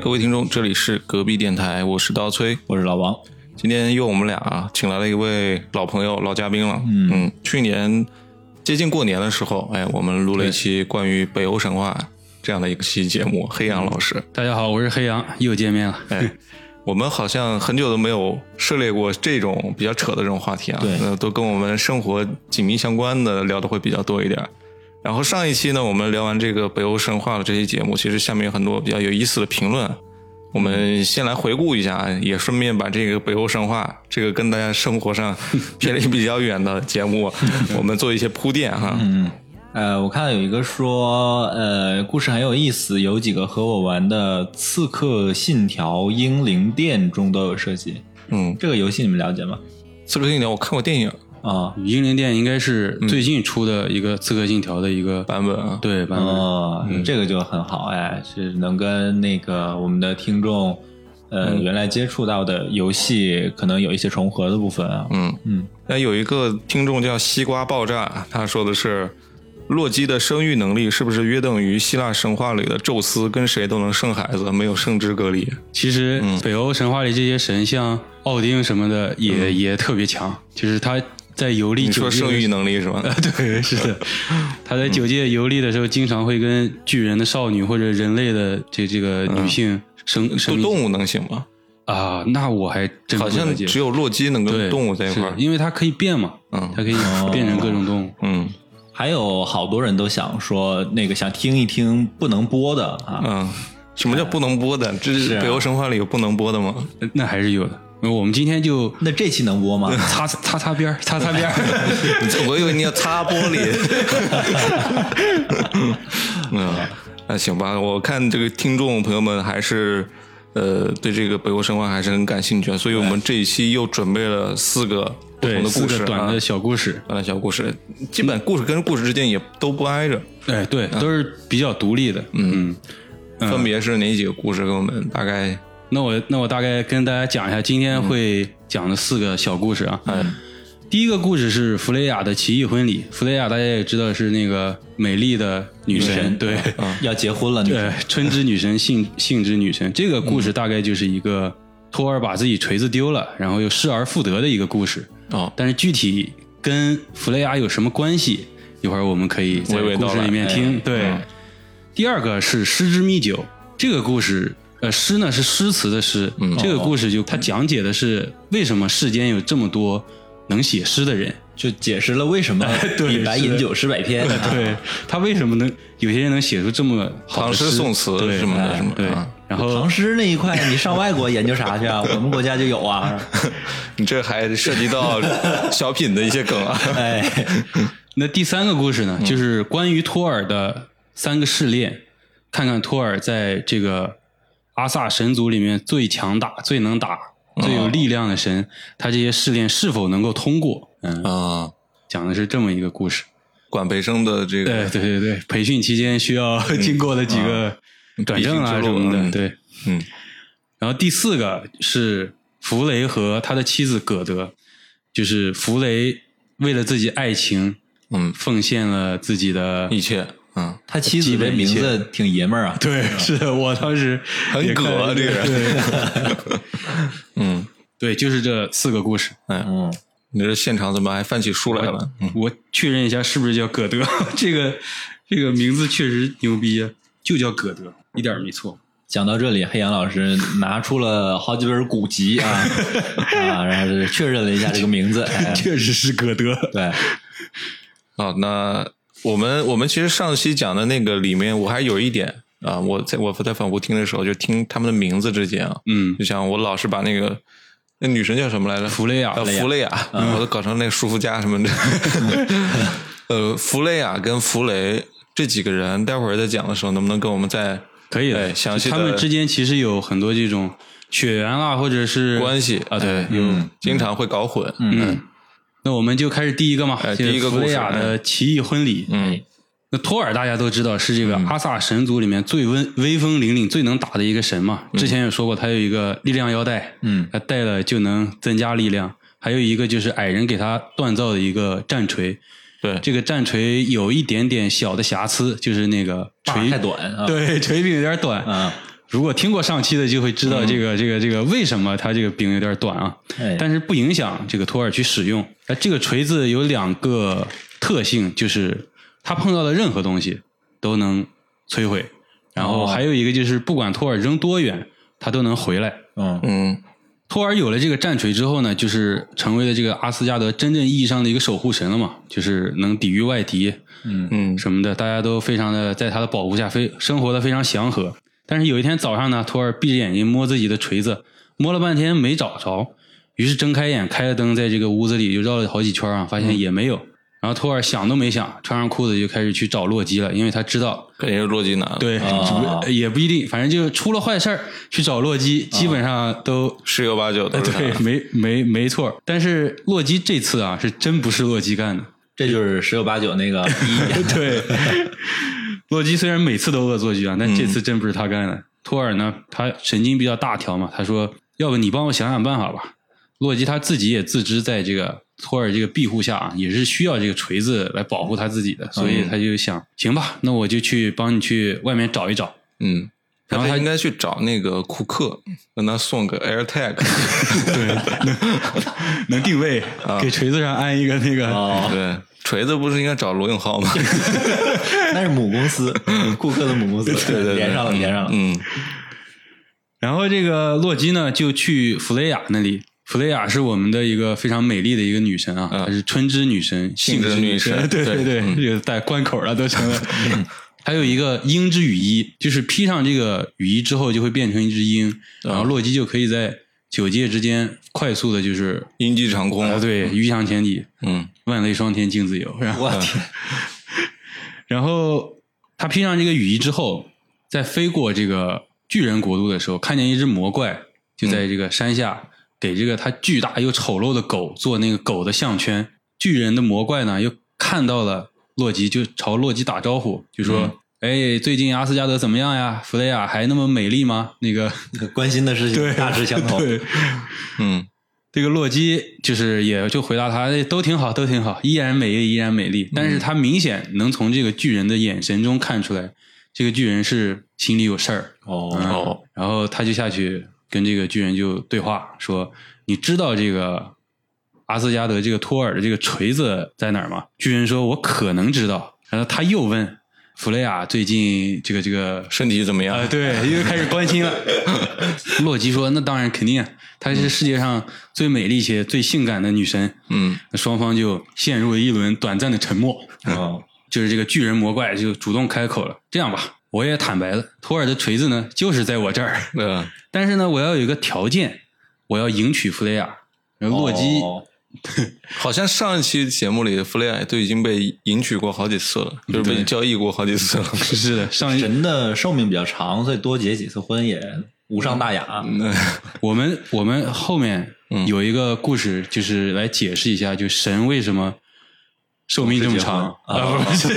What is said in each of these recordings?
嗨，各位听众，这里是隔壁电台，我是刀崔，我是老王。今天又我们俩啊，请来了一位老朋友、老嘉宾了。嗯，去年接近过年的时候，哎，我们录了一期关于北欧神话这样的一个期节目。黑羊老师，大家好，我是黑羊，又见面了。哎，我们好像很久都没有涉猎过这种比较扯的这种话题啊，对，都跟我们生活紧密相关的聊的会比较多一点。然后上一期呢，我们聊完这个北欧神话的这些节目，其实下面有很多比较有意思的评论。我们先来回顾一下，也顺便把这个北欧神话这个跟大家生活上偏离比较远的节目，我们做一些铺垫哈。嗯，呃，我看到有一个说，呃，故事很有意思，有几个和我玩的《刺客信条：英灵殿》中都有涉及。嗯，这个游戏你们了解吗？《刺客信条》我看过电影。啊，英灵殿应该是最近出的一个刺客信条的一个版本啊，对版本，这个就很好哎，是能跟那个我们的听众，呃，原来接触到的游戏可能有一些重合的部分啊。嗯。嗯，那有一个听众叫西瓜爆炸，他说的是洛基的生育能力是不是约等于希腊神话里的宙斯跟谁都能生孩子，没有生殖隔离？其实北欧神话里这些神像奥丁什么的也也特别强，就是他。在游历，你说生育能力是吧？对，是的。他在九界游历的时候，经常会跟巨人的少女或者人类的这这个女性生生。动物能行吗？啊，那我还真好像只有洛基能跟动物在一块儿，因为它可以变嘛，嗯，它可以变成各种动物。嗯，还有好多人都想说那个想听一听不能播的啊。嗯，什么叫不能播的？这是北欧神话里有不能播的吗？那还是有的。我们今天就那这期能播吗？擦擦擦边儿，擦擦边儿。我以为你要擦玻璃。嗯，那行吧。我看这个听众朋友们还是呃对这个北欧神话还是很感兴趣，所以我们这一期又准备了四个不同的故事，短的小故事，短的小故事。基本故事跟故事之间也都不挨着。哎，对，都是比较独立的。嗯，分别是哪几个故事？给我们大概。那我那我大概跟大家讲一下今天会讲的四个小故事啊。嗯，第一个故事是弗雷雅的奇异婚礼。弗雷雅大家也知道是那个美丽的女神，对，要结婚了。对，春之女神，性性 之女神。这个故事大概就是一个托尔把自己锤子丢了，然后又失而复得的一个故事。哦，但是具体跟弗雷雅有什么关系？一会儿我们可以在故事里面听。对，第二个是失之密酒。这个故事。呃，诗呢是诗词的诗，这个故事就它讲解的是为什么世间有这么多能写诗的人，就解释了为什么 李白饮酒诗百篇。对他为什么能有些人能写出这么唐诗宋词什么的什么？对，然后唐诗那一块你上外国研究啥去啊？我们国家就有啊。你这还涉及到小品的一些梗啊。哎，那第三个故事呢，就是关于托尔的三个试炼，看看托尔在这个。阿萨神族里面最强大、最能打、最有力量的神，他这些试炼是否能够通过？嗯啊，讲的是这么一个故事。管培生的这个，对对对对，培训期间需要经过的几个转正啊什么的，对，嗯。然后第四个是弗雷和他的妻子葛德，就是弗雷为了自己爱情，嗯，奉献了自己的一切。嗯，他妻子的名字挺爷们儿啊。对，是，我当时 很葛这个。对，嗯，对，就是这四个故事。嗯，你这现场怎么还翻起书来了？我确认一下，是不是叫葛德？这个这个名字确实牛逼啊，就叫葛德，一点没错。讲到这里，黑羊老师拿出了好几本古籍啊啊，然后确认了一下这个名字，确实是葛德。对，好，那。我们我们其实上期讲的那个里面，我还有一点啊，我在我在反复听的时候，就听他们的名字之间啊，嗯，就像我老是把那个那女神叫什么来着？弗雷亚，弗雷亚，我都搞成那个舒肤佳什么的。呃，弗雷亚跟弗雷这几个人，待会儿在讲的时候，能不能跟我们再可以的详细？他们之间其实有很多这种血缘啊，或者是关系啊，对，有经常会搞混，嗯。那我们就开始第一个嘛，第一个弗雷亚的奇异婚礼。嗯，那托尔大家都知道是这个阿萨神族里面最威威风凛凛、最能打的一个神嘛。之前也说过，他有一个力量腰带，嗯，他戴了就能增加力量。还有一个就是矮人给他锻造的一个战锤，对，这个战锤有一点点小的瑕疵，就是那个锤太短，对，锤柄有点短。啊，如果听过上期的，就会知道这个、这个、这个为什么它这个柄有点短啊。哎但是不影响这个托尔去使用。那这个锤子有两个特性，就是它碰到的任何东西都能摧毁，然后哦还有一个就是不管托尔扔多远，它都能回来。嗯嗯托尔有了这个战锤之后呢，就是成为了这个阿斯加德真正意义上的一个守护神了嘛，就是能抵御外敌，嗯什么的，大家都非常的在他的保护下非生活的非常祥和。但是有一天早上呢，托尔闭着眼睛摸自己的锤子，摸了半天没找着，于是睁开眼开了灯，在这个屋子里就绕了好几圈啊，发现也没有。然后托尔想都没想，穿上裤子就开始去找洛基了，因为他知道肯定是洛基拿的，对，啊 也不一定，反正就出了坏事儿去找洛基，基本上都十有八九都是 对，没没没错。但是洛基这次啊，是真不是洛基干的。这就是十有八九那个 一，对，洛基虽然每次都恶作剧啊，但这次真不是他干的。托尔呢，他神经比较大条嘛，他说：“要不你帮我想想办法吧。”洛基他自己也自知，在这个托尔这个庇护下啊，也是需要这个锤子来保护他自己的，所以他就想：行吧，那我就去帮你去外面找一找。嗯。然后他他应该去找那个库克，让他送个 AirTag 对。能定位，给锤子上安一个那个。哦，对，锤子不是应该找罗永浩吗？那是母公司，顾客的母公司，对对对，连上了，连上了。嗯。然后这个洛基呢，就去弗雷亚那里。弗雷亚是我们的一个非常美丽的一个女神啊，嗯。她是春之女神、性之之女神。对对。对，嗯。这个带关口了都成了。还有一个鹰之羽衣，就是披上这个羽衣之后就会变成一只鹰，然后洛基就可以在九界之间快速的，就是鹰击长空。啊，对，鱼翔天底，嗯万类霜天竞自由，然后，然后他披上这个雨衣之后，在飞过这个巨人国度的时候，看见一只魔怪就在这个山下、给这个他巨大又丑陋的狗做那个狗的项圈。巨人的魔怪呢，又看到了洛基，就朝洛基打招呼，就说：“哎，最近阿斯加德怎么样呀？弗雷亚还那么美丽吗？”那个关心的事情大致相同。对，嗯这个洛基就是也就回答他，哎都挺好，都挺好，依然美丽，依然美丽。但是他明显能从这个巨人的眼神中看出来，这个巨人是心里有事儿。哦嗯哦然后他就下去跟这个巨人就对话，说：“你知道这个阿斯加德这个托尔的这个锤子在哪儿吗？”巨人说：“我可能知道。”然后他又问弗雷亚最近这个这个身体怎么样？啊，对，又开始关心了。洛基说：“那当然肯定啊，她是世界上最美丽且最性感的女神。”嗯双方就陷入了一轮短暂的沉默。哦，就是这个巨人魔怪就主动开口了：“这样吧，我也坦白了，托尔的锤子呢就是在我这儿，呃，但是呢，我要有一个条件，我要迎娶弗雷亚。”然后洛基、哦 好像上一期节目里，弗雷埃都已经被迎娶过好几次了，就是被交易过好几次了。是的，上一人的寿命比较长，所以多结几次婚也无伤大雅。我们我们后面嗯有一个故事，就是来解释一下，就神为什么寿命这么长啊？不是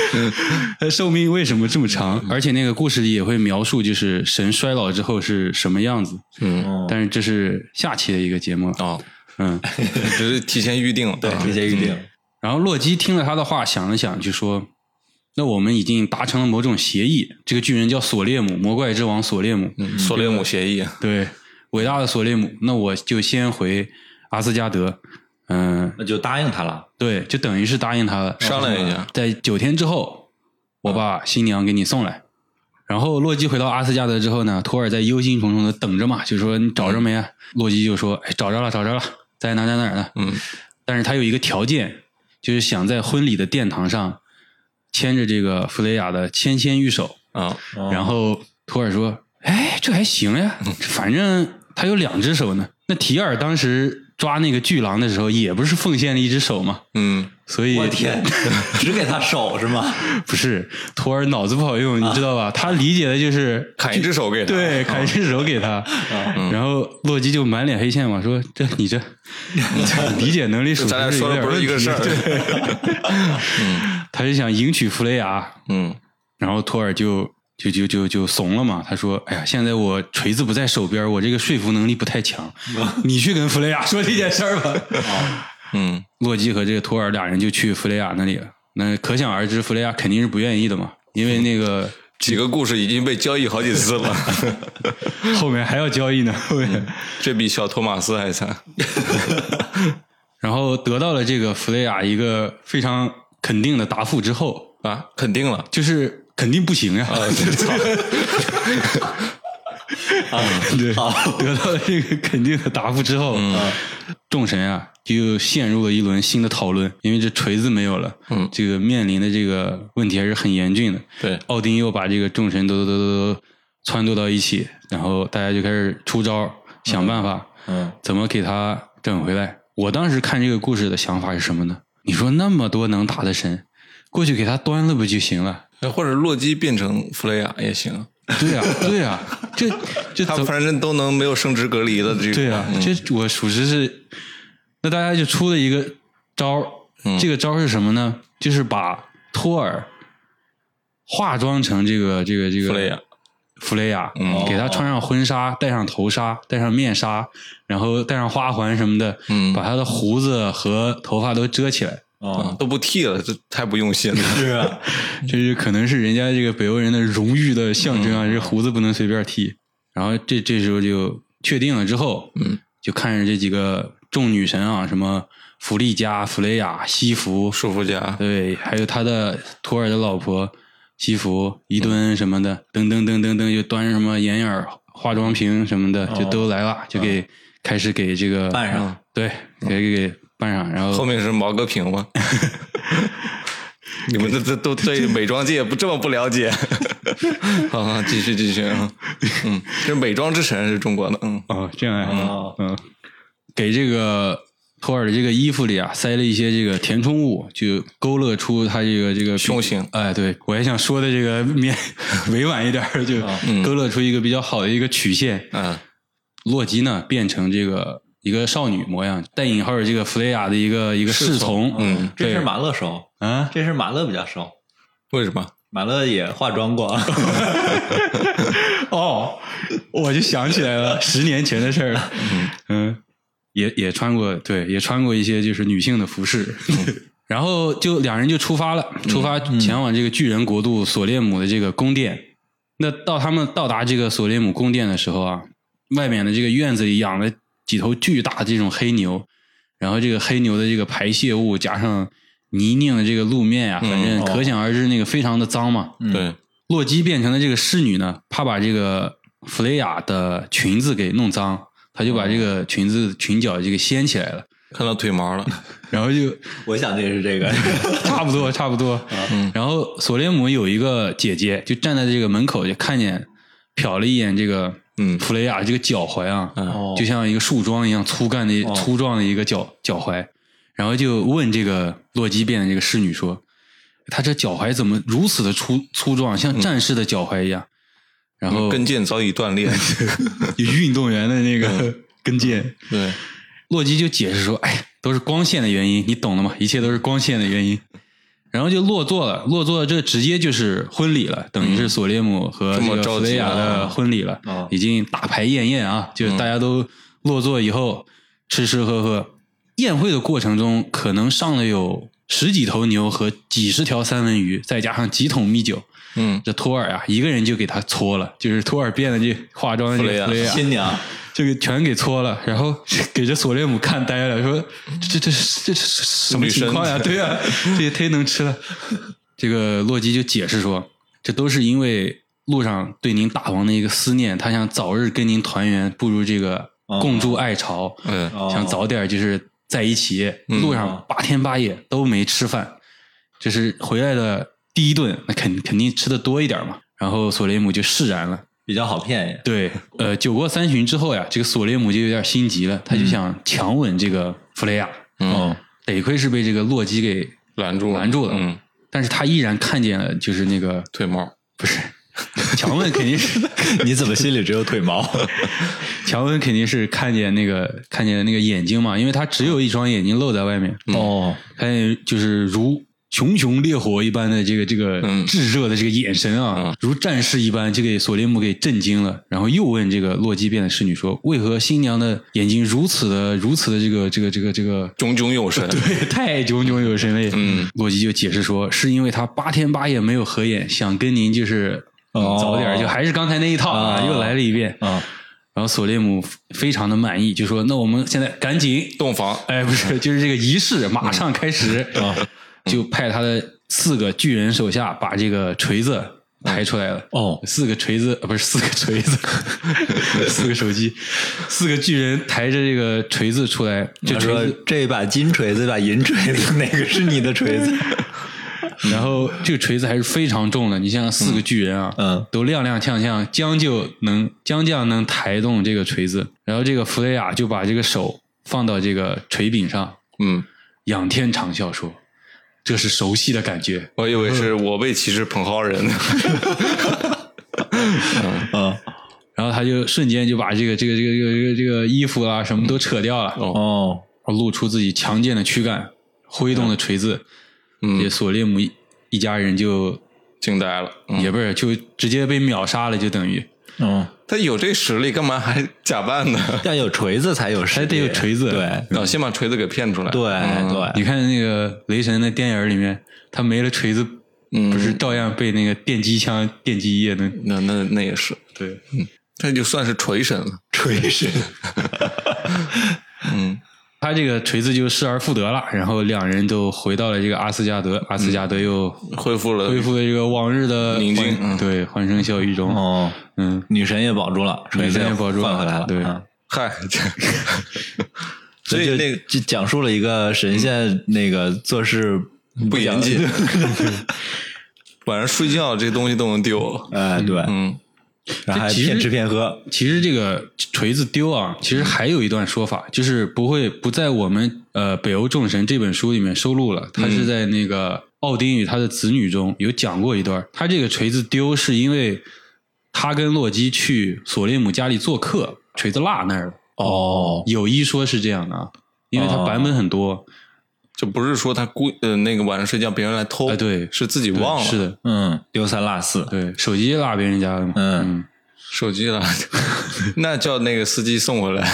寿命为什么这么长？而且那个故事里也会描述，就是神衰老之后是什么样子。嗯，哦但是这是下期的一个节目，哦，嗯。只是提前预定了。对，提前预定。然后洛基听了他的话，想了想，就说：“那我们已经达成了某种协议。这个巨人叫索列姆，魔怪之王索列姆。嗯索列姆协议。对，伟大的索列姆。那我就先回阿斯加德。嗯，那就答应他了。对，就等于是答应他了。商量一下在九天之后，我把新娘给你送来。然后洛基回到阿斯加德之后呢，托尔在忧心忡忡的等着嘛，就说你找着没啊？洛基就说：“哎，找着了，找着了，在哪哪哪呢？”嗯但是他有一个条件，就是想在婚礼的殿堂上牵着这个弗雷亚的纤纤玉手。啊，哦然后托尔说：“哎，这还行呀，反正他有两只手呢。那提尔当时抓那个巨狼的时候，也不是奉献了一只手嘛，嗯。所以我天，只给他手是吗？不是托尔脑子不好用，你知道吧？他理解的就是砍一只手给他。对，砍一只手给他，然后洛基就满脸黑线嘛，说这你这理解能力属实咱俩说的有点不是一个事对 他就想迎娶弗雷亚，嗯。然后托尔就就就就就怂了嘛。他说：“哎呀，现在我锤子不在手边，我这个说服能力不太强，你去跟弗雷亚说这件事儿吧。嗯”洛基和这个托尔俩人就去弗雷亚那里了。那可想而知，弗雷亚肯定是不愿意的嘛，因为那个 几个故事已经被交易好几次了，后面还要交易呢，后面这比小托马斯还惨。然后得到了这个弗雷亚一个非常肯定的答复之后啊，肯定了，就是肯定不行呀。啊，对，得到了这个肯定的答复之后，众神啊就陷入了一轮新的讨论，因为这锤子没有了，嗯，这个面临的这个问题还是很严峻的。对，奥丁又把这个众神都都都都撺掇到一起，然后大家就开始出招，想办法，嗯，怎么给他整回来？我当时看这个故事的想法是什么呢？你说那么多能打的神，过去给他端了不就行了？或者洛基变成弗雷亚也行。对呀，对呀，这这他反正都能没有生殖隔离的这个。对呀，这我属实是，那大家就出了一个招这个招是什么呢？就是把托尔化妆成这个这个这个弗雷亚，弗雷亚，给他穿上婚纱，戴上头纱，戴上面纱，然后戴上花环什么的，嗯，把他的胡子和头发都遮起来。啊，都不剃了，这太不用心了。是啊，这是可能是人家这个北欧人的荣誉的象征啊，这胡子不能随便剃。然后这这时候就确定了之后，嗯，就看着这几个众女神啊，什么弗利加、弗雷亚、西弗、舒弗加，对，还有他的托尔的老婆西弗、伊敦什么的，噔噔噔噔噔，就端着什么眼影、化妆瓶什么的，就都来了，就给开始给这个扮上，对，给给给。扮上，然后后面是毛戈平吗？你们这这都对美妆界不这么不了解？好好，继续继续啊！嗯，这美妆之神是中国的，嗯哦，这样啊，嗯，给这个托尔的这个衣服里啊塞了一些这个填充物，就勾勒出他这个这个胸型。哎，对我还想说的这个面委婉一点，就勾勒出一个比较好的一个曲线。嗯，洛基呢变成这个。一个少女模样，带引号这个弗雷亚的一个一个侍从，嗯，这是马勒熟，啊，这是马勒比较熟，为什么？马勒也化妆过，哦，我就想起来了，十年前的事儿了，嗯，也也穿过，对，也穿过一些就是女性的服饰，然后就两人就出发了，出发前往这个巨人国度索列姆的这个宫殿。那到他们到达这个索列姆宫殿的时候啊，外面的这个院子里养的。几头巨大的这种黑牛，然后这个黑牛的这个排泄物加上泥泞的这个路面呀，反正可想而知，那个非常的脏嘛。对，洛基变成了这个侍女呢，怕把这个弗雷亚的裙子给弄脏，他就把这个裙子裙角这个掀起来了，看到腿毛了，然后就 我想的也是这个，差不多差不多。然后索列姆有一个姐姐，就站在这个门口，就看见瞟了一眼这个。嗯，弗雷亚这个脚踝啊，就像一个树桩一样粗干的、粗壮的一个脚脚踝，然后就问这个洛基变的这个侍女说：“他这脚踝怎么如此的粗粗壮，像战士的脚踝一样？”然后跟腱早已断裂，运动员的那个跟腱。对，洛基就解释说：“哎，都是光线的原因，你懂的吗，一切都是光线的原因。”然后就落座了，落座这直接就是婚礼了，等于是索列姆和这个弗雷亚的婚礼了，已经大排宴宴啊，就是大家都落座以后吃吃喝喝，宴会的过程中可能上了有十几头牛和几十条三文鱼，再加上几桶米酒，嗯，这托尔啊一个人就给他搓了，就是托尔变的这化妆的弗雷亚。新娘。这个全给搓了，然后 给这索列姆看呆了，说：“这这这这什么情况呀？对呀，这也忒能吃了。”这个洛基就解释说：“这都是因为路上对您大王的一个思念，他想早日跟您团圆，步入这个共筑爱巢，嗯，想早点就是在一起。路上八天八夜都没吃饭，这是回来的第一顿，那肯肯定吃的多一点嘛。然后索列姆就释然了。”比较好骗，对，呃，酒过三巡之后呀，这个索列姆就有点心急了，他就想强吻这个弗雷亚，嗯，得亏是被这个洛基给拦住拦住了，嗯，但是他依然看见了，就是那个 腿毛，不是，强吻肯定是，你怎么心里只有腿毛？强吻肯定是看见那个看见那个眼睛嘛，因为他只有一双眼睛露在外面，哦，看见就是如。熊熊烈火一般的这个这个炙热的这个眼神啊，如战士一般，就给索列姆给震惊了。然后又问这个洛基变的侍女说：“为何新娘的眼睛如此的如此的这个这个这个这个炯炯有神？对，太炯炯有神了。”嗯，洛基就解释说：“是因为他八天八夜没有合眼，想跟您就是早点就还是刚才那一套啊，又来了一遍啊。然后索列姆非常的满意，就说：“那我们现在赶紧洞房，哎，不是，就是这个仪式马上开始啊！”就派他的四个巨人手下把这个锤子抬出来了。哦，四个锤子，不是四个锤子，四个手机，四个巨人抬着这个锤子出来。这锤子，这把金锤子，把银锤子，哪个是你的锤子？然后这个锤子还是非常重的，你像四个巨人啊，嗯，都踉踉跄跄，将就能将将能抬动这个锤子。然后这个弗雷亚就把这个手放到这个锤柄上，嗯，仰天长啸说：“这是熟悉的感觉。”我以为是我被骑士捧好人。嗯，然后他就瞬间就把这个这个这个这个这个这个衣服啊什么都扯掉了，哦，露出自己强健的躯干，挥动的锤子。嗯，索列姆一家人就惊呆了，也不是就直接被秒杀了，就等于，嗯，他有这实力，干嘛还假扮呢？要有锤子才有实力，还得有锤子，对，后先把锤子给骗出来，对对。你看那个雷神的电影里面，他没了锤子，不是照样被那个电击枪电击液那那那那也是，对，嗯，他就算是锤神了，锤神，嗯。他这个锤子就失而复得了，然后两人都回到了这个阿斯加德，阿斯加德又恢复了恢复了这个往日的宁静，对，欢声笑语中。哦，嗯，女神也保住了，女神也保住换回来了。对，嗨，所以那个就讲述了一个神仙那个做事不严谨，晚上睡觉这东西都能丢。哎，对，嗯。然后还骗吃骗喝。其实这个锤子丢啊，其实还有一段说法，就是不会不在我们呃《北欧众神》这本书里面收录了。他是在那个奥丁与他的子女中有讲过一段。他这个锤子丢是因为他跟洛基去索列姆家里做客，锤子落那儿了。哦，有一说是这样的，啊，因为他版本很多，就不是说他故呃那个晚上睡觉别人来偷，哎对，是自己忘了，是的，嗯，丢三落四，对，手机落别人家了嘛，嗯。手机了，那叫那个司机送回来。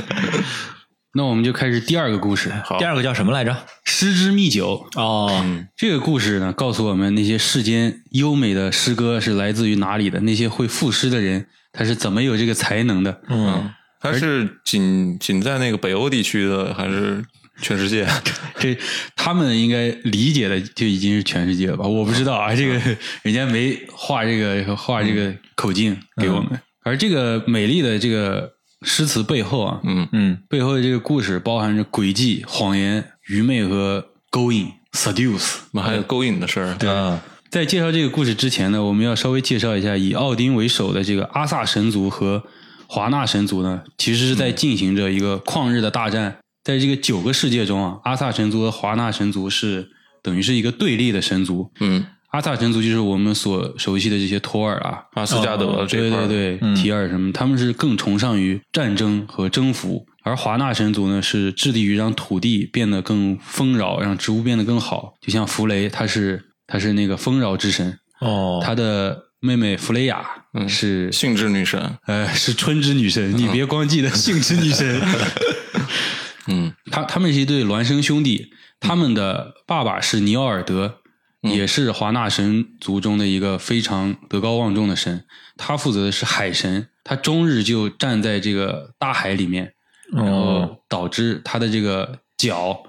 那我们就开始第二个故事。第二个叫什么来着？诗之蜜酒。哦，这个故事呢，告诉我们那些世间优美的诗歌是来自于哪里的？那些会赋诗的人，他是怎么有这个才能的？嗯，他是仅仅在那个北欧地区的，还是？全世界，这他们应该理解的就已经是全世界了吧？我不知道啊，这个人家没画这个画这个口径给我们。而这个美丽的这个诗词背后啊，嗯嗯，背后的这个故事包含着诡计、谎言、愚昧和勾引 （seduce）。还有勾引的事儿。对，在介绍这个故事之前呢，我们要稍微介绍一下以奥丁为首的这个阿萨神族和华纳神族呢，其实是在进行着一个旷日的大战。在这个九个世界中啊，阿萨神族和华纳神族是等于是一个对立的神族。嗯，阿萨神族就是我们所熟悉的这些托尔啊、阿斯加德这块，对对对，提尔什么，他们是更崇尚于战争和征服。而华纳神族呢，是致力于让土地变得更丰饶，让植物变得更好。就像弗雷，他是他是那个丰饶之神。哦，他的妹妹弗雷雅是性之女神，呃，是春之女神。你别 光记得性之女神。嗯，他他们是一对孪生兄弟，他们的爸爸是尼奥尔德，也是华纳神族中的一个非常德高望重的神。他负责的是海神，他终日就站在这个大海里面，然后导致他的这个脚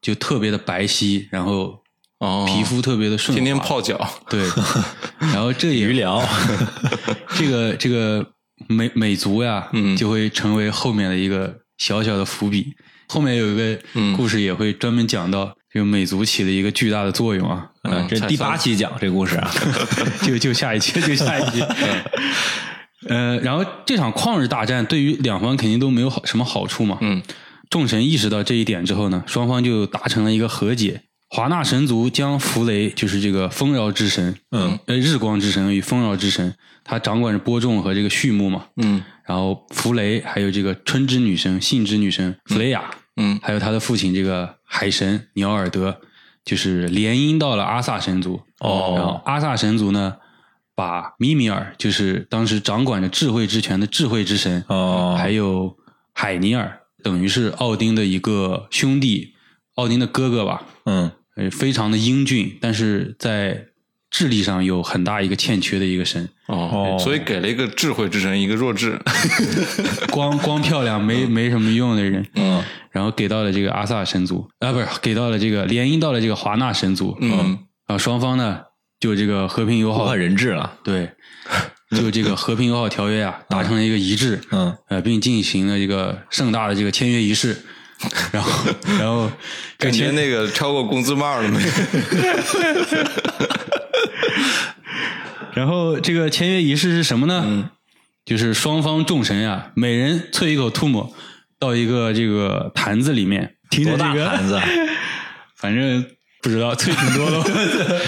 就特别的白皙，然后皮肤特别的顺滑，天天泡脚。对，然后这也鱼疗，这个这个美美族呀，就会成为后面的一个小小的伏笔。后面有一个故事也会专门讲到这个美族起了一个巨大的作用啊，嗯，这第八期讲这故事啊，就就下一期 就下一期，呃，然后这场旷日大战对于两方肯定都没有好什么好处嘛，嗯，众神意识到这一点之后呢，双方就达成了一个和解，华纳神族将弗雷就是这个丰饶之神，嗯，呃，日光之神与丰饶之神，他掌管着播种和这个畜牧嘛，嗯。然后弗雷还有这个春之女神、信之女神弗雷亚，嗯，还有他的父亲这个海神尼奥尔德，就是联姻到了阿萨神族。哦，然后阿萨神族呢，把米米尔，就是当时掌管着智慧之权的智慧之神，哦，还有海尼尔，等于是奥丁的一个兄弟，奥丁的哥哥吧。嗯，非常的英俊，但是在智力上有很大一个欠缺的一个神。哦，所以给了一个智慧之神一个弱智，光光漂亮没没什么用的人，嗯，然后给到了这个阿萨神族啊，不是给到了这个联姻到了这个华纳神族，嗯，啊，双方呢就这个和平友好人质了，对，就这个和平友好条约啊 达成了一个一致，嗯，呃，并进行了这个盛大的这个签约仪式。然后，然后感觉那个超过工资帽了没？然后这个签约仪式是什么呢？就是双方众神呀，每人啐一口吐沫到一个这个坛子里面，听着这个坛子，反正不知道啐挺多的。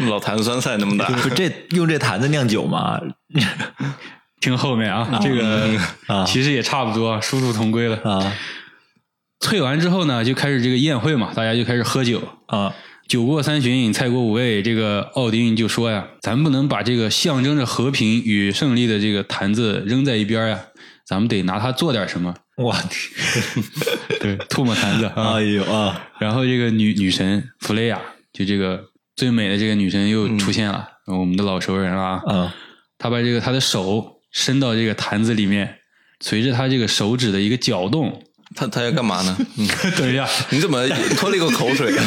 老坛子酸菜那么大，不这用这坛子酿酒吗？听后面啊，这个其实也差不多，殊途同归了啊。啐完之后呢，就开始这个宴会嘛，大家就开始喝酒啊。酒过三巡，菜过五味，这个奥丁就说呀：“咱不能把这个象征着和平与胜利的这个坛子扔在一边呀，咱们得拿它做点什么。”我天，对，唾沫坛子。哎呦啊！然后这个女女神弗雷亚，就这个最美的这个女神又出现了，我们的老熟人啊。嗯，她把这个她的手伸到这个坛子里面，随着她这个手指的一个搅动。他他要干嘛呢？等一下，你怎么吞了一口口水？啊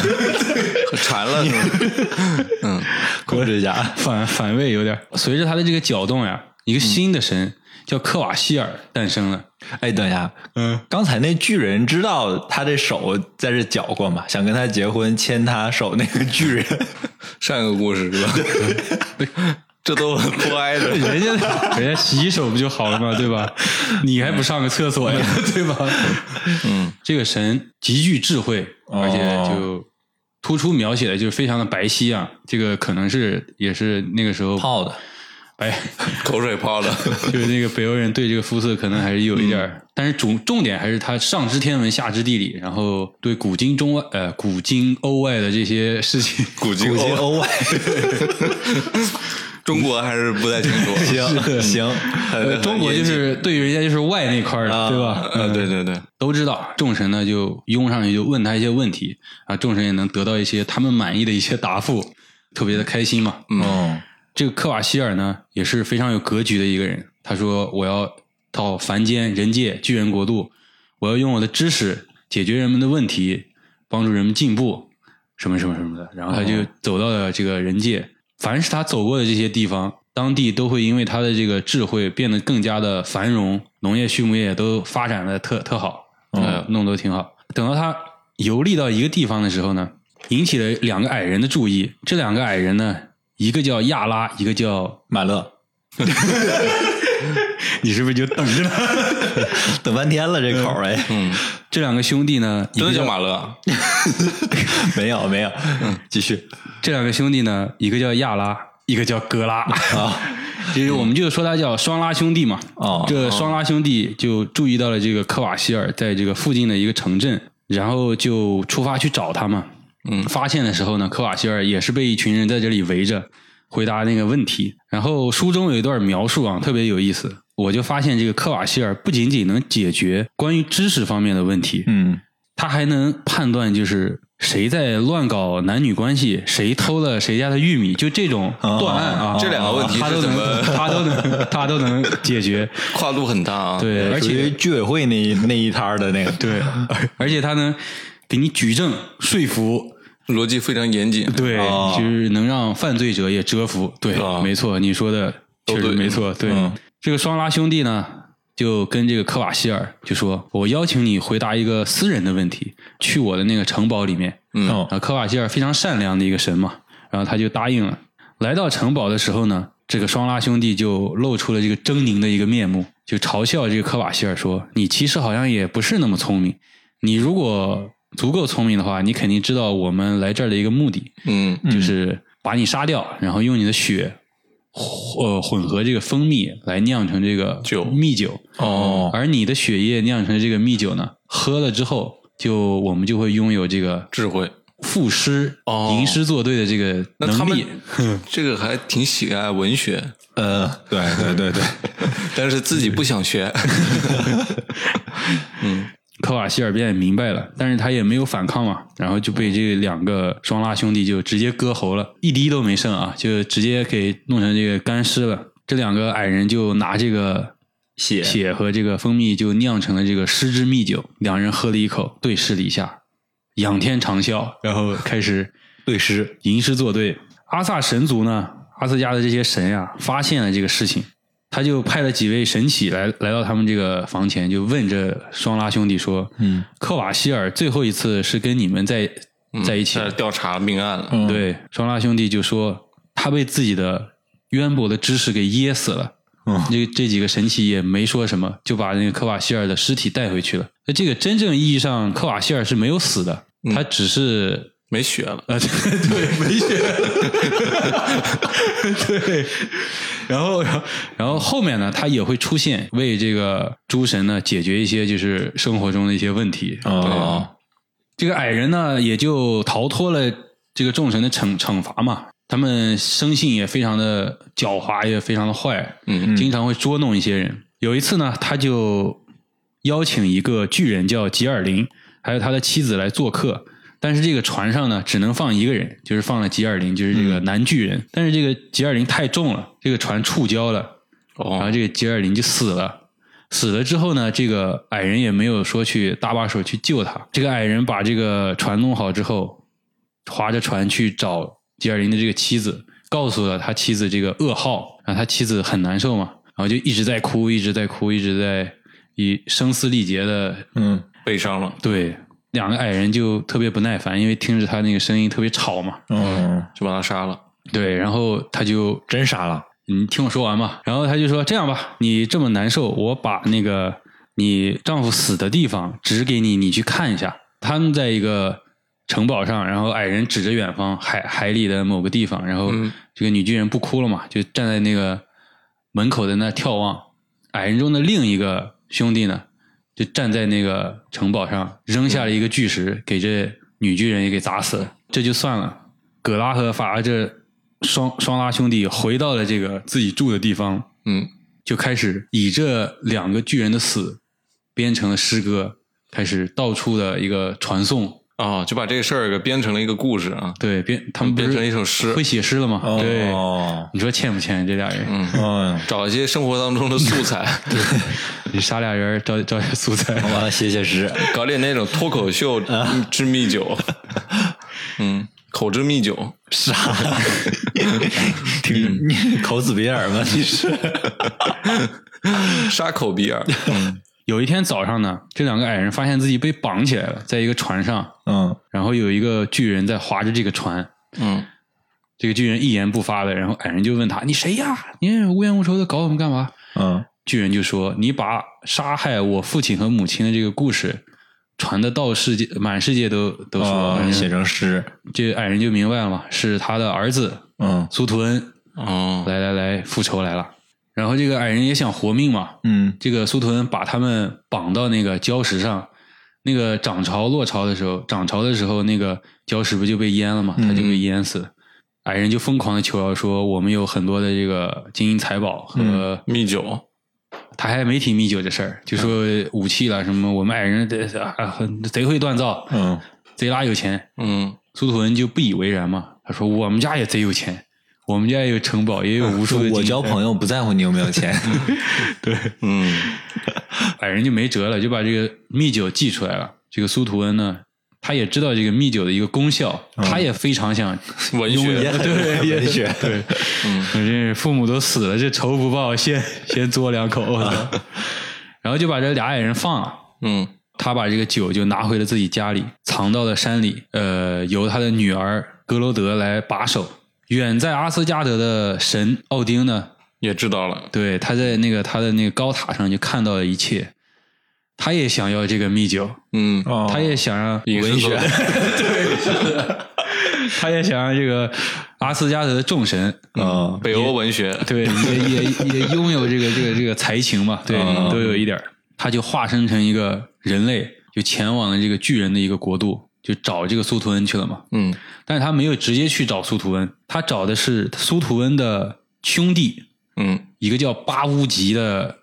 馋了是吗？嗯，控制一下，反反胃有点。随着他的这个搅动呀，一个新的神叫克瓦希尔诞生了。哎，等一下，嗯，刚才那巨人知道他的手在这搅过吗？想跟他结婚牵他手那个巨人，上一个故事是吧？这都不挨着，人家人家洗手不就好了嘛？对吧？你还不上个厕所呀？对吧？嗯，这个神极具智慧，而且就突出描写的就是非常的白皙啊。这个可能是也是那个时候泡的，哎，口水泡的，就是那个北欧人对这个肤色可能还是有一点但是重重点还是他上知天文下知地理，然后对古今中外呃古今欧外的这些事情，古今欧外。中国还是不太清楚。行 行，中国就是对于人家就是外那块的，对吧？呃，对对对，都知道。众神呢就拥上去就问他一些问题啊，众神也能得到一些他们满意的一些答复，特别的开心嘛。嗯，这个科瓦希尔呢也是非常有格局的一个人。他说：“我要到凡间人界巨人国度，我要用我的知识解决人们的问题，帮助人们进步，什么什么什么的。”然后他就走到了这个人界。凡是他走过的这些地方，当地都会因为他的这个智慧变得更加的繁荣，农业、畜牧业都发展的特特好，嗯，弄得挺好。等到他游历到一个地方的时候呢，引起了两个矮人的注意。这两个矮人呢，一个叫亚拉，一个叫 马勒。你是不是就等着呢？等半天了，这口哎。嗯，这两个兄弟呢，真的叫马勒？没有没有，嗯，继续。这两个兄弟呢，一个叫亚拉，一个叫格拉啊。其 实我们就说他叫双拉兄弟嘛。哦，这双拉兄弟就注意到了这个科瓦希尔在这个附近的一个城镇，然后就出发去找他嘛。嗯，发现的时候呢，科瓦希尔也是被一群人在这里围着。回答那个问题，然后书中有一段描述啊，特别有意思。我就发现这个科瓦希尔不仅仅能解决关于知识方面的问题，嗯，他还能判断就是谁在乱搞男女关系，谁偷了谁家的玉米，就这种断案啊，这两个问题他都能，他都能，他都能解决，跨度很大啊。对，而且居委会那那一摊的那个，对，而且他能给你举证说服。逻辑非常严谨，对，就是能让犯罪者也折服。对，没错，你说的确实没错。对，这个双拉兄弟呢，就跟这个科瓦希尔就说：“我邀请你回答一个私人的问题，去我的那个城堡里面。”嗯，然后科瓦希尔非常善良的一个神嘛，然后他就答应了。来到城堡的时候呢，这个双拉兄弟就露出了这个狰狞的一个面目，就嘲笑这个科瓦希尔说：“你其实好像也不是那么聪明，你如果……”足够聪明的话，你肯定知道我们来这儿的一个目的，嗯，就是把你杀掉，然后用你的血，呃，混合这个蜂蜜来酿成这个酒蜜酒。哦，而你的血液酿成这个蜜酒呢，喝了之后，就我们就会拥有这个智慧、赋诗、吟诗作对的这个能力。这个还挺喜爱文学，呃，对对对对，但是自己不想学。嗯。科瓦希尔便明白了，但是他也没有反抗嘛，然后就被这两个双拉兄弟就直接割喉了，一滴都没剩啊，就直接给弄成这个干尸了。这两个矮人就拿这个血血和这个蜂蜜就酿成了这个失之蜜酒，两人喝了一口，对视了一下，仰天长啸，然后开始 对诗吟诗作对。阿萨神族呢，阿斯加的这些神呀，发现了这个事情。他就派了几位神启来来到他们这个房前，就问这双拉兄弟说：“嗯，克瓦希尔最后一次是跟你们在在一起调查命案了。”对，双拉兄弟就说他被自己的渊博的知识给噎死了。嗯，这这几个神祇也没说什么，就把那个克瓦希尔的尸体带回去了。那这个真正意义上，克瓦希尔是没有死的，他只是。没血了啊！对，没血。对，然后，然后后面呢，他也会出现，为这个诸神呢解决一些就是生活中的一些问题啊。这个矮人呢，也就逃脱了这个众神的惩惩罚嘛。他们生性也非常的狡猾，也非常的坏，嗯，经常会捉弄一些人。有一次呢，他就邀请一个巨人叫吉尔林，还有他的妻子来做客。但是这个船上呢，只能放一个人，就是放了吉尔林，就是这个男巨人。但是这个吉尔林太重了，这个船触礁了，然后这个吉尔林就死了。死了之后呢，这个矮人也没有说去搭把手去救他。这个矮人把这个船弄好之后，划着船去找吉尔林的这个妻子，告诉了他妻子这个噩耗，然后他妻子很难受嘛，然后就一直在哭，一直在哭，一直在以声嘶力竭的嗯悲伤了，对。两个矮人就特别不耐烦，因为听着他那个声音特别吵嘛，嗯，就把他杀了。对，然后他就真杀了。你听我说完嘛。然后他就说：“这样吧，你这么难受，我把那个你丈夫死的地方指给你，你去看一下。他们在一个城堡上，然后矮人指着远方海海里的某个地方，然后这个女巨人不哭了嘛，就站在那个门口在那眺望。矮人中的另一个兄弟呢？”就站在那个城堡上，扔下了一个巨石，给这女巨人也给砸死了。这就算了。葛拉和法拉这双双拉兄弟回到了这个自己住的地方，嗯，就开始以这两个巨人的死编成了诗歌，开始到处的一个传颂。啊，就把这个事儿给编成了一个故事啊！对，编他们编成一首诗，会写诗了吗？对，你说欠不欠这俩人？嗯，找一些生活当中的素材，对，你杀俩人找找些素材，完了写写诗，搞点那种脱口秀之蜜酒，嗯，口之蜜酒，啥？听你口子比尔吗？你是杀口比尔？嗯。有一天早上呢，这两个矮人发现自己被绑起来了，在一个船上。嗯，然后有一个巨人在划着这个船。嗯，这个巨人一言不发的，然后矮人就问他：“你谁呀？你无冤无仇的搞我们干嘛？”嗯，巨人就说：“你把杀害我父亲和母亲的这个故事传的到世界，满世界都都说，写成诗。”这矮人就明白了嘛，是他的儿子，嗯，苏图恩，哦，来来来，复仇来了。然后这个矮人也想活命嘛，嗯，这个苏图恩把他们绑到那个礁石上，那个涨潮落潮的时候，涨潮的时候那个礁石不就被淹了嘛，他就被淹死。矮人就疯狂的求饶说：“我们有很多的这个金银财宝和蜜酒。”他还没提蜜酒这事儿，就说武器了什么，我们矮人贼会锻造，嗯，贼拉有钱，嗯，苏图恩就不以为然嘛，他说：“我们家也贼有钱。”我们家也有城堡，也有无数的。我交朋友不在乎你有没有钱。对，嗯，矮 人就没辙了，就把这个蜜酒寄出来了。这个苏图恩呢，他也知道这个蜜酒的一个功效，他也非常想 文学，对文学，对，嗯，这父母都死了，这仇不报，先先嘬两口，然后就把这俩矮人放了。嗯，他把这个酒就拿回了自己家里，藏到了山里。呃，由他的女儿格罗德来把守。远在阿斯加德的神奥丁呢，也知道了。对，他在那个他的那个高塔上就看到了一切，他也想要这个秘酒，嗯，他也想让文学，对，他也想让这个阿斯加德的众神，嗯，北欧文学，对，也也也拥有这个这个这个才情嘛，对，都有一点他就化身成一个人类，就前往了这个巨人的一个国度。就找这个苏图恩去了嘛，嗯，但是他没有直接去找苏图恩，他找的是苏图恩的兄弟，嗯，一个叫巴乌吉的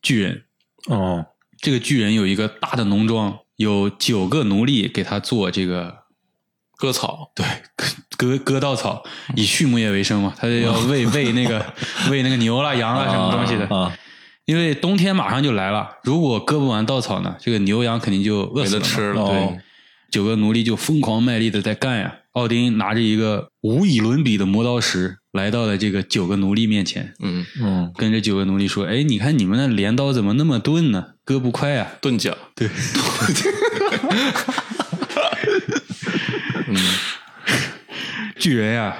巨人，哦，这个巨人有一个大的农庄，有九个奴隶给他做这个割草，对，割割稻草，以畜牧业为生嘛，他就要喂 喂那个喂那个牛啦、羊啦什么东西的啊。因为冬天马上就来了，如果割不完稻草呢，这个牛羊肯定就饿死了。吃了，对，九个奴隶就疯狂卖力的在干呀。奥丁拿着一个无以伦比的磨刀石，来到了这个九个奴隶面前。嗯嗯，跟这九个奴隶说：“哎，你看你们那镰刀怎么那么钝呢？割不快啊！钝角。”对。嗯，巨人呀，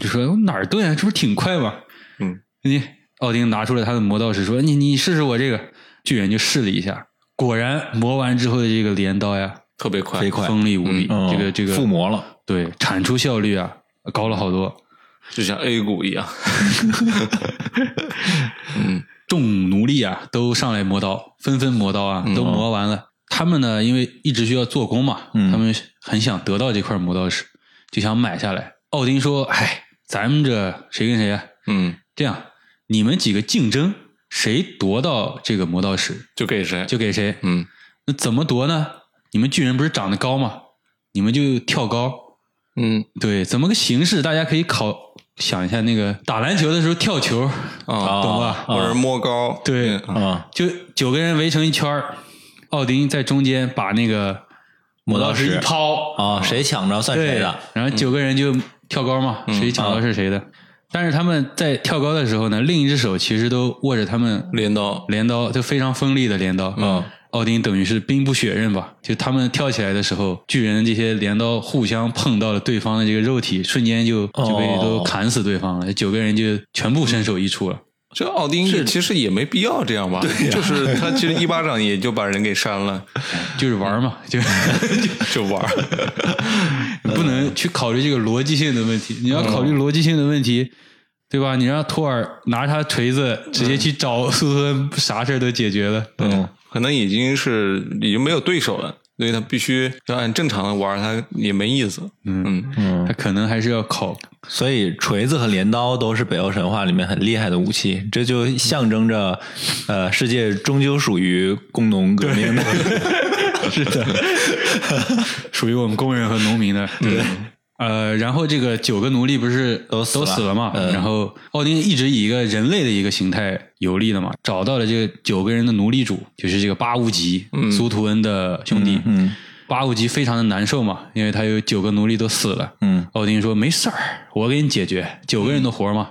就说哪儿钝啊？这不是挺快吗？嗯，你。奥丁拿出了他的磨刀石，说：“你你试试我这个。”巨人就试了一下，果然磨完之后的这个镰刀呀，特别快，飞快，锋利无比。这个这个附魔了，对，产出效率啊高了好多，就像 A 股一样。嗯，众奴隶啊都上来磨刀，纷纷磨刀啊，都磨完了。他们呢，因为一直需要做工嘛，他们很想得到这块磨刀石，就想买下来。奥丁说：“哎，咱们这谁跟谁啊？嗯，这样。”你们几个竞争，谁夺到这个磨刀石就给谁，就给谁。嗯，那怎么夺呢？你们巨人不是长得高吗？你们就跳高。嗯，对，怎么个形式？大家可以考想一下，那个打篮球的时候跳球啊，懂吧？或者摸高。对啊，就九个人围成一圈奥丁在中间把那个磨刀石一抛啊，谁抢着算谁的。然后九个人就跳高嘛，谁抢到是谁的。但是他们在跳高的时候呢，另一只手其实都握着他们镰刀，镰刀就非常锋利的镰刀。嗯，奥丁等于是兵不血刃吧？就他们跳起来的时候，巨人这些镰刀互相碰到了对方的这个肉体，瞬间就就被都砍死对方了。九个人就全部身首异处了。这奥丁其实也没必要这样吧？对，就是他其实一巴掌也就把人给扇了，就是玩嘛，就 就玩，不能去考虑这个逻辑性的问题。你要考虑逻辑性的问题。对吧？你让托尔拿着他锤子直接去找苏图恩，啥事都解决了。嗯，可能已经是已经没有对手了，所以他必须要按正常的玩，他也没意思。嗯嗯，他可能还是要考。所以锤子和镰刀都是北欧神话里面很厉害的武器，这就象征着，呃，世界终究属于工农革命的。是的，属于我们工人和农民的。对。呃，然后这个九个奴隶不是都都死了嘛？然后奥丁一直以一个人类的一个形态游历的嘛，找到了这个九个人的奴隶主，就是这个巴乌吉苏图恩的兄弟。嗯，巴乌吉非常的难受嘛，因为他有九个奴隶都死了。嗯，奥丁说没事儿，我给你解决九个人的活嘛，